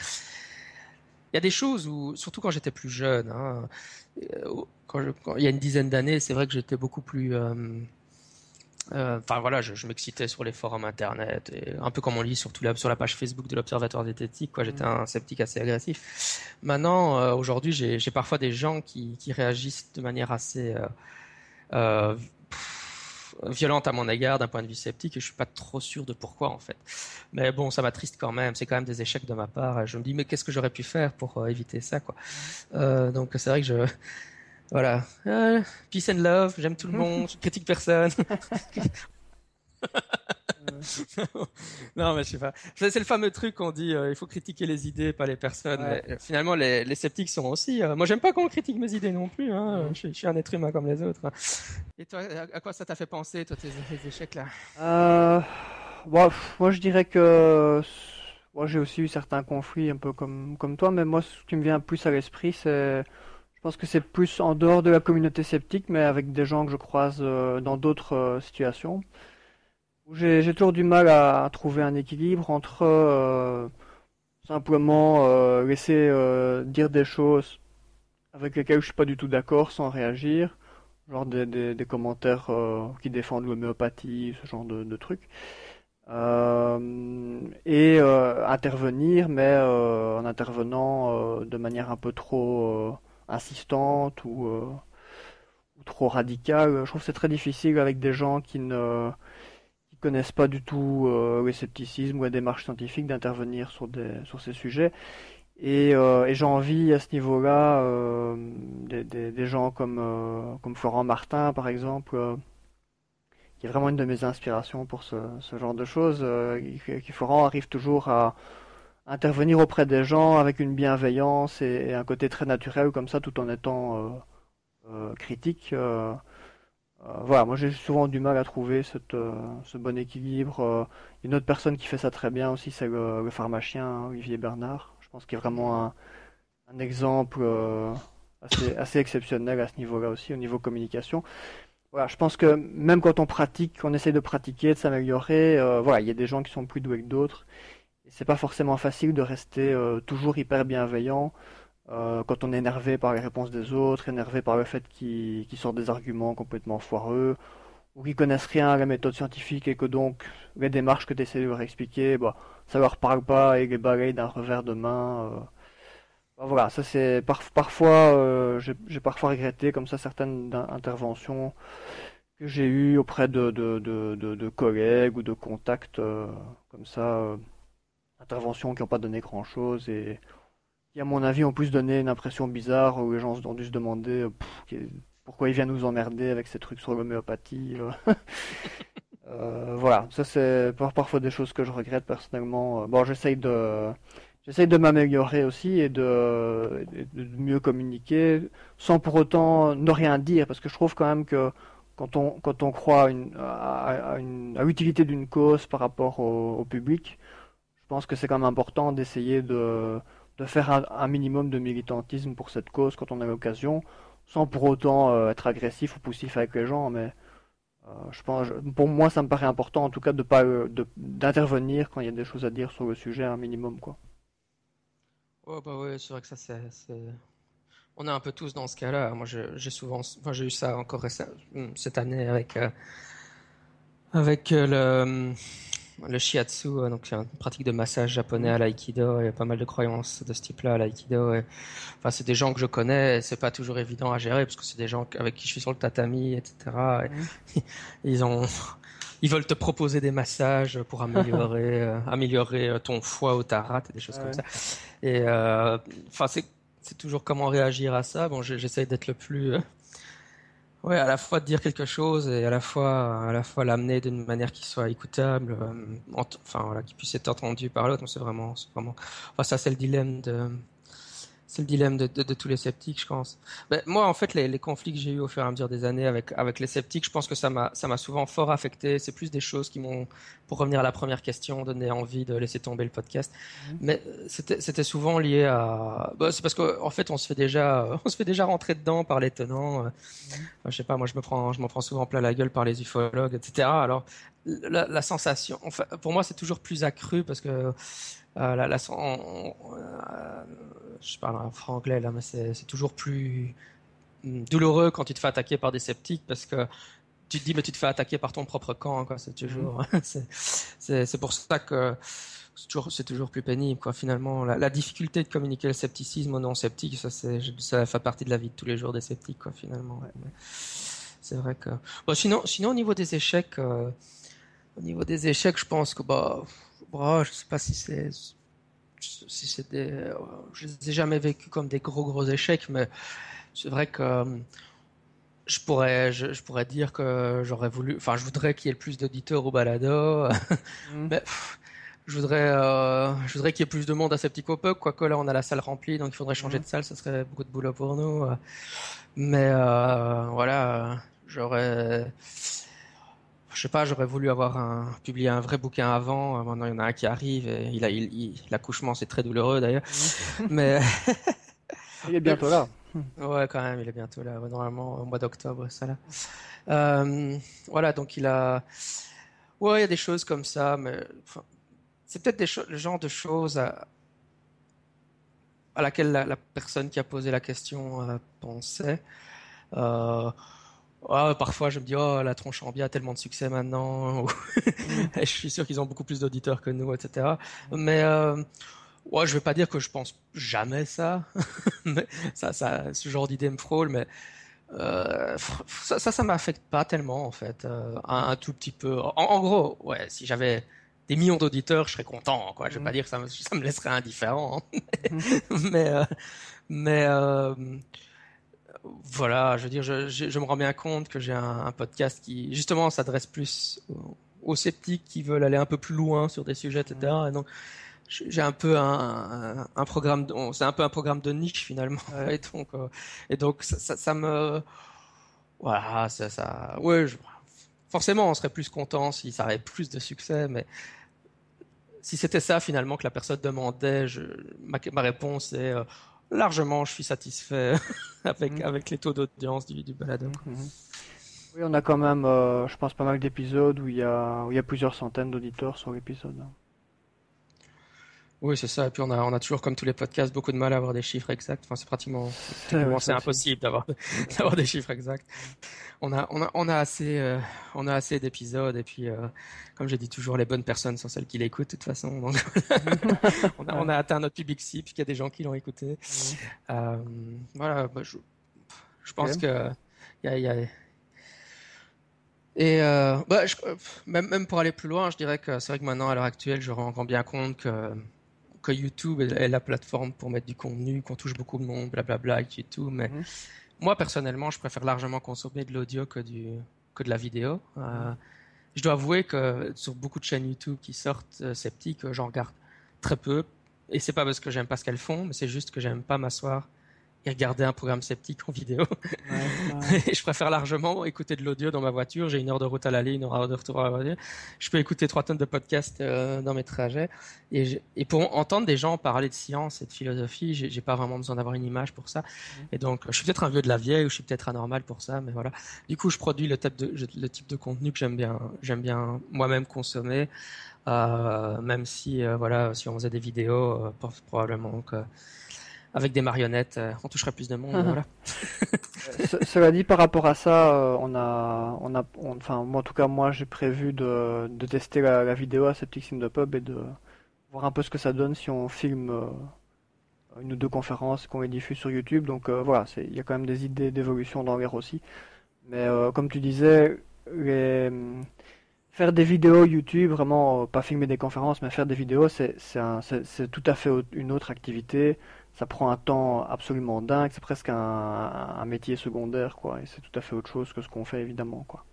Speaker 1: il y a des choses où, surtout quand j'étais plus jeune, hein, euh, quand, il y a une dizaine d'années, c'est vrai que j'étais beaucoup plus euh, enfin voilà, je, m'excitais sur les forums internet, et un peu comme on lit sur, la, sur la page Facebook de l'Observatoire d'esthétique. Quoi, j'étais mm. un sceptique assez agressif. Maintenant, euh, aujourd'hui, j'ai parfois des gens qui, qui, réagissent de manière assez euh, violente à mon égard d'un point de vue sceptique et je suis pas trop sûr de pourquoi en fait. Mais bon, ça m'attriste quand même. C'est quand même des échecs de ma part. Je me dis mais qu'est-ce que j'aurais pu faire pour éviter ça quoi? donc c'est vrai que je voilà. peace and love, j'aime tout le monde, je critique personne. non, mais je sais pas. C'est le fameux truc qu'on dit, euh, il faut critiquer les idées, pas les personnes. Mais, euh, finalement, les, les, sceptiques sont aussi. Euh, moi, j'aime pas qu'on critique mes idées non plus. Hein. Je, suis un être humain comme les autres. Et toi, à, quoi ça t'a fait penser, toi, tes, échecs là?
Speaker 2: Bon, Moi, je dirais que moi, j'ai aussi eu certains conflits, un peu comme comme toi. Mais moi, ce qui me vient plus à l'esprit, c'est pense que c'est plus en dehors de la communauté sceptique, mais avec des gens que je croise dans d'autres situations. J'ai toujours du mal à, trouver un équilibre entre euh, simplement euh, laisser euh, dire des choses avec lesquelles je suis pas du tout d'accord sans réagir, genre des, commentaires qui défendent l'homéopathie, ce genre de trucs, et intervenir, mais en intervenant de manière un peu trop insistante ou, ou trop radicale. Je trouve que c'est très difficile avec des gens qui ne connaissent pas du tout euh, le scepticisme ou la démarche scientifique d'intervenir sur, ces sujets. Et, euh, et j'ai envie à ce niveau-là euh, des, gens comme, Florent Martin, par exemple, qui est vraiment une de mes inspirations pour ce, ce genre de choses. qui Florent arrive toujours à intervenir auprès des gens avec une bienveillance et, un côté très naturel comme ça, tout en étant critique. Euh, voilà, moi j'ai souvent du mal à trouver cette, euh, ce bon équilibre. Euh, une autre personne qui fait ça très bien aussi, c'est le, pharmacien hein, Olivier Bernard. Je pense qu'il est vraiment un, un exemple assez, assez, exceptionnel à ce niveau-là aussi, au niveau communication. Voilà, je pense que même quand on pratique, on essaie de pratiquer, de s'améliorer, voilà, il y a des gens qui sont plus doués que d'autres. Et c'est pas forcément facile de rester toujours hyper bienveillant. Euh, quand on est énervé par les réponses des autres, énervé par le fait qu'ils sortent des arguments complètement foireux, ou qu'ils connaissent rien à la méthode scientifique et que donc les démarches que tu essaies de leur expliquer, bah, ça leur parle pas et les balayent d'un revers de main. Euh. Bah, voilà, ça c'est parfois, euh, j'ai parfois regretté comme ça certaines interventions que j'ai eues auprès de, de, de, de, collègues ou de contacts comme ça, interventions qui n'ont pas donné grand chose et qui, à mon avis, ont plus donné une impression bizarre où les gens ont dû se demander euh, pourquoi il vient nous emmerder avec ces trucs sur l'homéopathie. euh, voilà, ça c'est parfois des choses que je regrette personnellement. Bon, j'essaye de. J'essaye de m'améliorer aussi et de, de, mieux communiquer sans pour autant ne rien dire parce que je trouve quand même que quand on, quand on croit une, à, à, l'utilité d'une cause par rapport au, au, public, je pense que c'est quand même important d'essayer de, de faire un, minimum de militantisme pour cette cause quand on a l'occasion, sans pour autant euh, être agressif ou poussif avec les gens, mais euh, je pense, pour moi, ça me paraît important, en tout cas, de pas euh, d'intervenir quand il y a des choses à dire sur le sujet, un minimum, quoi.
Speaker 1: Oh bah ouais, c'est vrai que ça, c'est, on est un peu tous dans ce cas-là. Moi, j'ai souvent, enfin, j'ai eu ça encore cette année avec avec le le shiatsu, euh, donc c'est une pratique de massage japonais à l'aïkido. Il y a pas mal de croyances de ce type-là à l'aïkido. Enfin, c'est des gens que je connais. C'est pas toujours évident à gérer parce que c'est des gens avec qui je suis sur le tatami, etc. ils ont, ils veulent te proposer des massages pour améliorer, euh, améliorer euh, ton foie ou ta rate et des choses comme ça. Et enfin, c'est c'est toujours comment réagir à ça. Bon, j'essaye d'être le plus Ouais, à la fois de dire quelque chose et à la fois, à la fois l'amener d'une manière qui soit écoutable, euh, enfin voilà, qui puisse être entendu par l'autre. C'est vraiment, c'est vraiment, enfin ça c'est le dilemme de, c'est le dilemme de, de, tous les sceptiques, je pense. Ben, moi, en fait, les, les conflits que j'ai eu au fur et à mesure des années avec, avec les sceptiques, je pense que ça m'a, ça m'a souvent fort affecté. C'est plus des choses qui m'ont, pour revenir à la première question, donné envie de laisser tomber le podcast. Mmh. Mais euh, c'était, c'était souvent lié à, ben, c'est parce qu'en en fait, on se fait déjà, on se fait déjà rentrer dedans par les tenants. Euh, mmh. je sais pas, moi, je me prends, je m'en prends souvent plein la gueule par les ufologues, etc. Alors, la, la sensation, enfin, pour moi, c'est toujours plus accru parce que euh, la, la, euh, je parle en franglais là, mais c'est toujours plus hmm, douloureux quand tu te fais attaquer par des sceptiques parce que tu te dis mais tu te fais attaquer par ton propre camp quoi c'est toujours mhm. c'est pour ça que c'est toujours plus pénible quoi finalement la, la, difficulté de communiquer le scepticisme aux non sceptiques ça ça fait partie de la vie de tous les jours des sceptiques quoi finalement c'est vrai que. Bon, sinon, sinon au niveau des échecs, au niveau des échecs, je pense que bah, bah je sais pas si c'est si des, je les ai jamais vécu comme des gros gros échecs, mais c'est vrai que je pourrais, je, pourrais dire que j'aurais voulu, enfin, je voudrais qu'il y ait le plus d'auditeurs au balado. Mm. Mais, je voudrais, euh, je voudrais qu'il y ait plus de monde à ces petits pop Quoique là, on a la salle remplie, donc il faudrait changer mm. de salle. Ça serait beaucoup de boulot pour nous. Mais euh, voilà, j'aurais, je sais pas, j'aurais voulu avoir un, publié un vrai bouquin avant. Maintenant, il y en a un qui arrive. Et il a, il, l'accouchement, c'est très douloureux d'ailleurs. Mais
Speaker 2: il est bientôt là.
Speaker 1: Ouais, quand même, il est bientôt là. Normalement, au mois d'octobre, ça là. Euh, voilà, donc il a. Ouais, il y a des choses comme ça, mais c'est peut-être le genre de choses à, à laquelle la, personne qui a posé la question euh, pensait. Euh, parfois, je me dis, oh, la tronche en bien a tellement de succès maintenant. je suis sûr qu'ils ont beaucoup plus d'auditeurs que nous, etc. Mais Ouais, je vais pas dire que je pense jamais ça, mais ça, ça, ce genre d'idée me frôle, mais euh, ça, ça, ça m'affecte pas tellement en fait, euh, un, tout petit peu. En, gros, ouais, si j'avais des millions d'auditeurs, je serais content, quoi. Je vais pas mm. dire que ça me, ça me laisserait indifférent, mais, mm. mais, euh, voilà, je veux dire, je, je, me rends bien compte que j'ai un, podcast qui justement s'adresse plus aux, sceptiques qui veulent aller un peu plus loin sur des sujets, etc. Et donc j'ai un peu un, un, programme, c'est un peu un programme de niche finalement. Et donc, euh, et donc ça, ça, me, voilà, ça, ça ouais, forcément, on serait plus content si ça avait plus de succès, mais si c'était ça finalement que la personne demandait, je, ma, ma réponse est euh, largement, je suis satisfait avec mhm. avec les taux d'audience du, du balado. Mhm.
Speaker 2: Oui, on a quand même, euh, je pense, pas mal d'épisodes où il y a où il y a plusieurs centaines d'auditeurs sur l'épisode.
Speaker 1: Oui, c'est ça. Et puis on a, on a toujours, comme tous les podcasts, beaucoup de mal à avoir des chiffres exacts. Enfin, c'est pratiquement, c'est impossible d'avoir, d'avoir des chiffres exacts. On a, on a, on a assez, euh, on a assez d'épisodes. Et puis, euh, comme j'ai dit toujours, les bonnes personnes sont celles qui l'écoutent de toute façon. Donc, on, a, on a atteint notre public cible, qu'il y a des gens qui l'ont écouté. Euh, voilà. Bah, je, je pense que il y a, y a et euh, bah, je, même, même pour aller plus loin, je dirais que c'est vrai que maintenant, à l'heure actuelle, je rends bien compte que que YouTube est la plateforme pour mettre du contenu, qu'on touche beaucoup de monde, blablabla, et tout. Mais mhm. moi, personnellement, je préfère largement consommer de l'audio que, du, que de la vidéo. Euh, je dois avouer que sur beaucoup de chaînes YouTube qui sortent euh, sceptiques, j'en regarde très peu. Et c'est pas parce que j'aime pas ce qu'elles font, mais c'est juste que j'aime pas m'asseoir et regarder un programme sceptique en vidéo. et je préfère largement écouter de l'audio dans ma voiture. J'ai une heure de route à l'aller, une heure de retour à la voiture. Je peux écouter trois tonnes de podcasts euh, dans mes trajets. Et, et, pour entendre des gens parler de science et de philosophie, j'ai pas vraiment besoin d'avoir une image pour ça. Et donc, je suis peut-être un vieux de la vieille ou je suis peut-être anormal pour ça, mais voilà. Du coup, je produis le type de, le type de contenu que j'aime bien, j'aime bien moi-même consommer. Euh, même si, euh, voilà, si on faisait des vidéos, probablement que avec des marionnettes, euh, on toucherait plus de monde. voilà.
Speaker 2: cela dit, par rapport à ça, euh, on a, on a, enfin, moi, en tout cas, moi, j'ai prévu de, de tester la, vidéo à Septic Sim de Pub et de voir un peu ce que ça donne si on filme euh, une ou deux conférences qu'on les diffuse sur YouTube. Donc voilà, il y a quand même des idées d'évolution dans l'air aussi. Mais comme tu disais, les, faire des vidéos YouTube, vraiment pas filmer des conférences, mais faire des vidéos, c'est tout à fait une autre activité ça prend un temps absolument dingue, c'est presque un, métier secondaire, quoi. Et c'est tout à fait autre chose que ce qu'on fait, évidemment, quoi.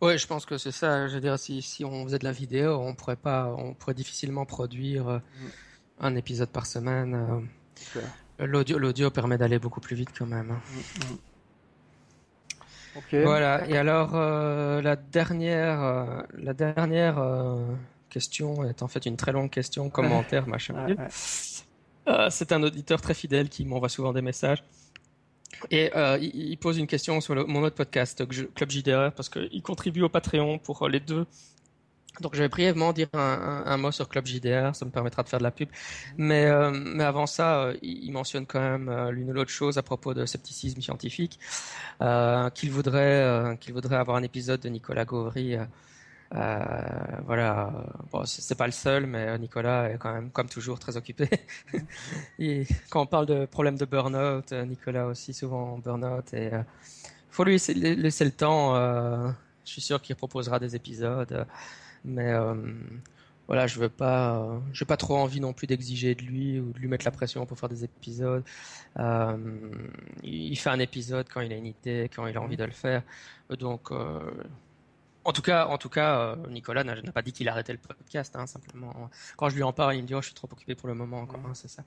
Speaker 1: Ouais, je pense que c'est ça. Je veux dire, si, si on faisait de la vidéo, on pourrait pas, on pourrait difficilement produire euh, mm. un épisode par semaine. Euh, l'audio, l'audio permet d'aller beaucoup plus vite quand même. Hein. Mm, mm. Voilà. Et alors euh, la dernière, la dernière question est en fait une très longue question, commentaire, machin. Euh, c'est un auditeur très fidèle qui m'envoie souvent des messages. Et euh, il, pose une question sur mon autre podcast, Club JDR, parce qu'il contribue au Patreon pour euh, les deux. Donc je vais brièvement dire un, mot sur Club JDR, ça me permettra de faire de la pub. Mais, mais avant ça, il, mentionne quand même l'une ou l'autre chose à propos de scepticisme scientifique, qu'il voudrait, qu'il voudrait avoir un épisode de Nicolas Gauvry voilà, bon, c'est pas le seul, mais Nicolas est quand même, comme toujours, très occupé. quand on parle de problèmes de burn-out, Nicolas aussi souvent en burn-out et euh, faut lui laisser, le temps. je suis sûr qu'il proposera des épisodes, mais voilà, je veux pas, euh, j'ai pas trop envie non plus d'exiger de lui ou de lui mettre la pression pour faire des épisodes. Euh, il fait un épisode quand il a une idée, quand il a envie de le faire. Donc, euh, en tout cas, en tout cas, Nicolas n'a pas dit qu'il arrêtait le podcast. Hein, simplement, quand je lui en parle, il me dit oh, je suis trop occupé pour le moment. Hein, c'est ça.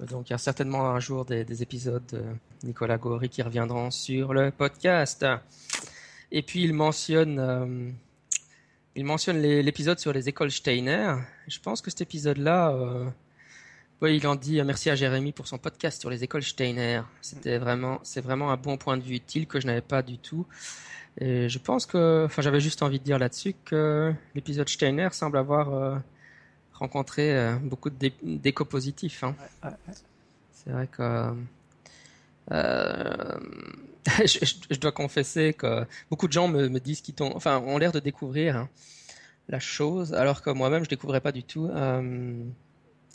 Speaker 1: Donc, il y a certainement un jour des, épisodes de Nicolas Gori qui reviendront sur le podcast. Et puis, il mentionne il mentionne l'épisode sur les écoles Steiner. Je pense que cet épisode-là, euh, il en dit merci à Jérémy pour son podcast sur les écoles Steiner. C'était vraiment, c'est vraiment un bon point de vue utile que je n'avais pas du tout. Et je pense que, enfin, j'avais juste envie de dire là-dessus que l'épisode Steiner semble avoir euh, rencontré euh, beaucoup d'échos positifs. Hein. C'est vrai que euh, je, dois confesser que beaucoup de gens me, disent qu'ils ont, enfin, ont l'air de découvrir hein, la chose, alors que moi-même je découvrais pas du tout. Euh,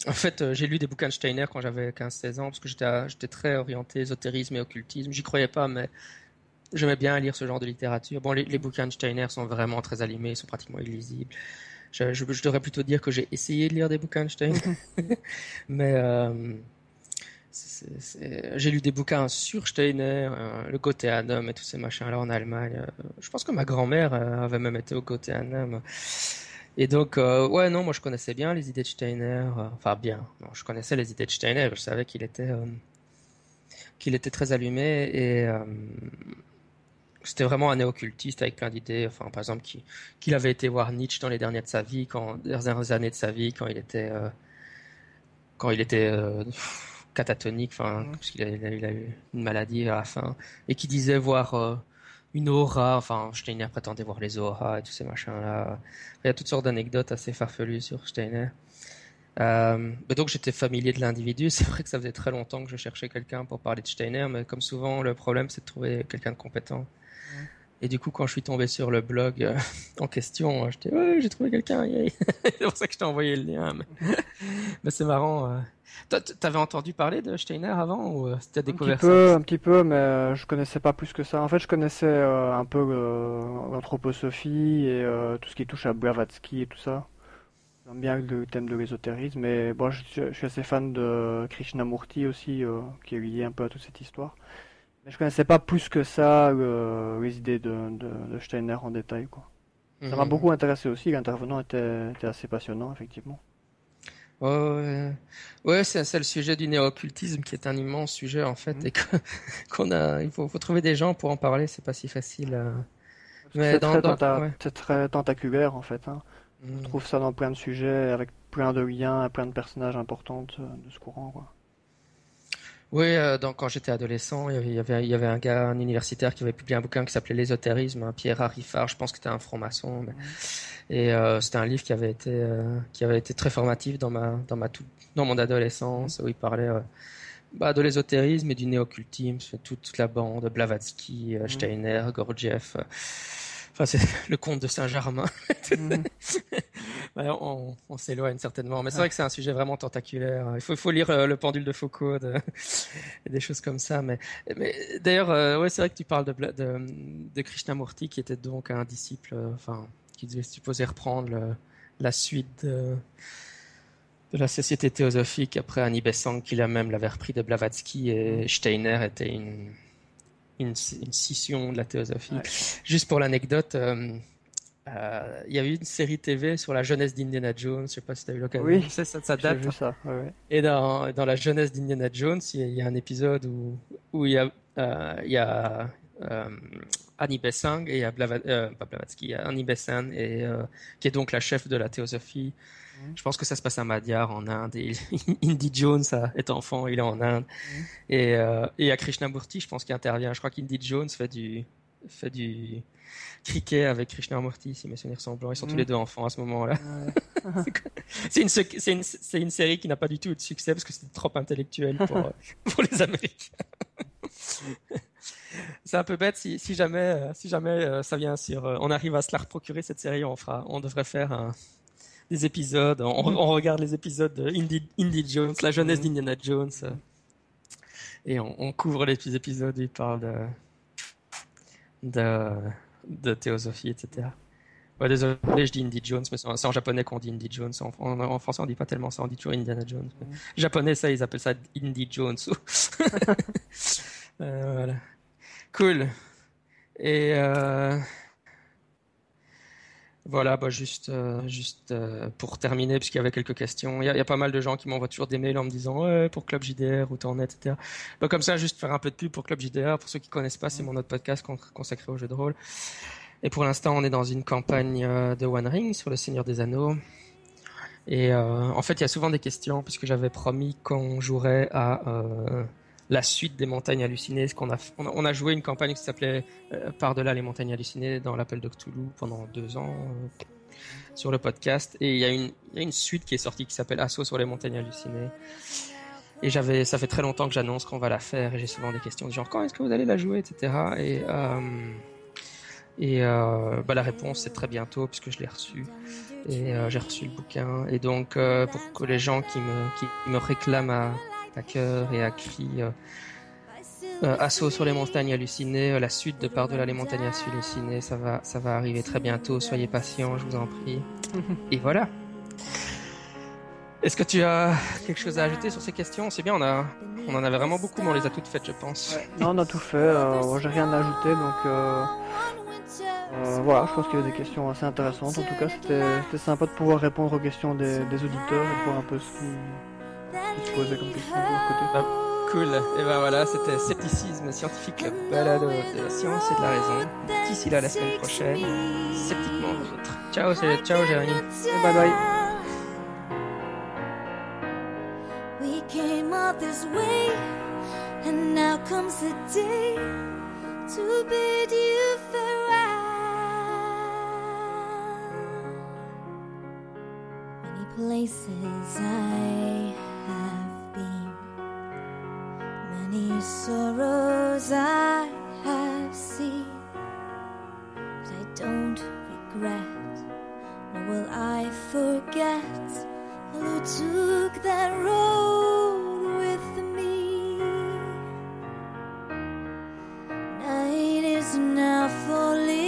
Speaker 1: en fait, euh, j'ai lu des bouquins de Steiner quand j'avais 15-16 ans, parce que j'étais très orienté ésotérisme et occultisme. J'y croyais pas, mais j'aimais bien lire ce genre de littérature. Bon, les, bouquins de Steiner sont vraiment très allumés, ils sont pratiquement illisibles. Je, je devrais plutôt dire que j'ai essayé de lire des bouquins de Steiner, mais j'ai lu des bouquins sur Steiner, euh, le Goetheanum et tous ces machins-là en Allemagne. Euh, je pense que ma grand-mère euh, avait même été au Goetheanum. Et donc, ouais, non, moi je connaissais bien les idées de Steiner. enfin, bien. Non, je connaissais les idées de Steiner. Je savais qu'il était, qu'il était très allumé et c'était vraiment un néocultiste avec plein d'idées. Enfin, par exemple, qu'il avait été voir Nietzsche dans les dernières de sa vie, quand, dernières années de sa vie, quand il était, quand il était catatonique, enfin, parce qu'il a, a, eu une maladie à la fin, et qui disait voir euh, une aura, enfin, Steiner prétendait voir les auras et tous ces machins-là. Il y a toutes sortes d'anecdotes assez farfelues sur Steiner. Euh, donc j'étais familier de l'individu. C'est vrai que ça faisait très longtemps que je cherchais quelqu'un pour parler de Steiner, mais comme souvent, le problème c'est de trouver quelqu'un de compétent. Et du coup, quand je suis tombé sur le blog euh, en question, j'étais ouais, j'ai trouvé quelqu'un. c'est pour ça que je t'ai envoyé le lien. Mais, c'est marrant. Euh. T'avais entendu parler de Steiner avant ou euh, t'as découvert
Speaker 2: un petit peu, Un petit peu, mais je connaissais pas plus que ça. En fait, je connaissais un peu l'anthroposophie et tout ce qui touche à Blavatsky et tout ça. J'aime bien le thème de l'ésotérisme, mais bon, je, je, suis assez fan de Krishnamurti aussi, qui est lié un peu à toute cette histoire. Mais je connaissais pas plus que ça les idées de, de, Steiner en détail. Quoi. Ça m'a mhm. beaucoup intéressé aussi, l'intervenant était, était, assez passionnant, effectivement.
Speaker 1: Ouais, ouais c'est le sujet du néo-occultisme qui est un immense sujet en fait, mhm. et qu'on a, il faut, faut, trouver des gens pour en parler, c'est pas si facile. Euh.
Speaker 2: C'est très, très, tentaculaire en fait. Hein. On mhm. trouve ça dans plein de sujets, avec plein de liens, plein de personnages importants de ce courant. Quoi.
Speaker 1: Oui, euh, donc quand j'étais adolescent, il y, avait, il y avait un gars, un universitaire qui avait publié un bouquin qui s'appelait L'ésotérisme, hein, Pierre Harifard, je pense que c'était un franc-maçon. Et euh, c'était un livre qui avait été euh, qui avait été très formatif dans ma dans ma tout, dans mon adolescence où il parlait bah, de l'ésotérisme et du néocultisme, toute, toute la bande, Blavatsky, Steiner, Gurdjieff. Enfin, c'est le comte de Saint-Germain. on, s'éloigne certainement, mais c'est vrai que c'est un sujet vraiment tentaculaire. Il faut, faut lire euh, le pendule de Foucault et des choses comme ça. Mais, mais d'ailleurs, euh, ouais, c'est vrai que tu parles de, de, de, Krishnamurti, qui était donc un disciple, euh, enfin, qui devait supposer reprendre la suite de, de, la société théosophique après Annie Besant, qui là même l'avait repris de Blavatsky et mhm. Steiner était une une, scission de la théosophie. Juste pour l'anecdote, euh, euh, il y a eu une série TV sur la jeunesse d'Indiana Jones. Je sais pas si tu as eu l'occasion.
Speaker 2: Oui,
Speaker 1: ça, ça, date.
Speaker 2: Vu ça.
Speaker 1: Et dans, dans la jeunesse d'Indiana Jones, il y, a un épisode où, où il y a, euh, il y a Annie Besant et il y a pas Blavatsky, il y a Annie Besant et qui est donc la chef de la théosophie je pense que ça se passe à Madhyar en Inde. Et Indy Jones est enfant, il est en Inde. Et, euh, et à Krishnamurti, je pense qu'il intervient. Je crois qu'Indy Jones fait du, fait du cricket avec Krishnamurti, si mes souvenirs sont blancs. Ils sont tous les deux enfants à ce moment-là. c'est une, une, une, série qui n'a pas du tout eu de succès parce que c'était trop intellectuel pour, euh, pour les Américains. c'est un peu bête si, si jamais, euh, si jamais euh, ça vient sur, on arrive à se la procurer cette série, on fera, on devrait faire un, des épisodes. On, regarde les épisodes de Indy, Jones, la jeunesse d'Indiana Jones. et on, couvre les petits épisodes où il parle de, de, de théosophie, etc. Ouais, désolé, je dis Indy Jones, mais c'est en, japonais qu'on dit Indy Jones. En, français, on dit pas tellement ça, on dit toujours Indiana Jones. Mm. Japonais, ça, ils appellent ça Indy Jones. euh, voilà. Cool. Et euh, voilà, bah juste, euh, juste euh, pour terminer, puisqu'il y avait quelques questions. Il y, a, pas mal de gens qui m'envoient toujours des mails en me disant ouais, pour Club JDR, où t'en es, etc. Bah, comme ça, juste faire un peu de pub pour Club JDR. Pour ceux qui connaissent pas, c'est mon autre podcast consacré aux jeux de rôle. Et pour l'instant, on est dans une campagne euh, de One Ring sur le Seigneur des Anneaux. Et euh, en fait, il y a souvent des questions, puisque j'avais promis qu'on jouerait à la suite des Montagnes Hallucinées. on a joué une campagne qui s'appelait Par-delà les Montagnes Hallucinées dans l'appel de Cthulhu pendant deux ans sur le podcast. Et il y, a une, suite qui est sortie qui s'appelle Assaut sur les Montagnes Hallucinées. Et ça fait très longtemps que j'annonce qu'on va la faire et j'ai souvent des questions du genre quand est-ce que vous allez la jouer, etc. Et euh, bah, la réponse c'est très bientôt puisque je l'ai reçu et euh, j'ai reçu le bouquin. Et donc euh, pour que les gens qui me, qui me réclament à, à cœur et à cri assaut sur les montagnes hallucinées, la suite de par-delà les montagnes hallucinées, ça va, ça va arriver très bientôt. Soyez patients, je vous en prie. et voilà. Est-ce que tu as quelque chose à ajouter sur ces questions? C'est bien, on, a, on en avait vraiment beaucoup, mais on les a toutes faites, je pense.
Speaker 2: Non, on a tout fait. Euh, J'ai rien à ajouter, donc euh, euh, voilà, je pense qu'il y avait des questions assez intéressantes. En tout cas, c'était sympa de pouvoir répondre aux questions des, auditeurs et de voir un peu ce qu'ils se posaient comme questions de leur côté.
Speaker 1: Ah, cool. Et ben voilà, c'était Scepticisme scientifique, balado de la science et de la raison. D'ici là, la semaine prochaine, sceptiquement vôtre. Ciao, ciao Jérémy.
Speaker 2: bye bye.
Speaker 3: We came all this way, and now comes the day to bid you farewell. places I have been, many sorrows I have seen, but I don't regret, nor will I forget who took that road with me. Night is now falling.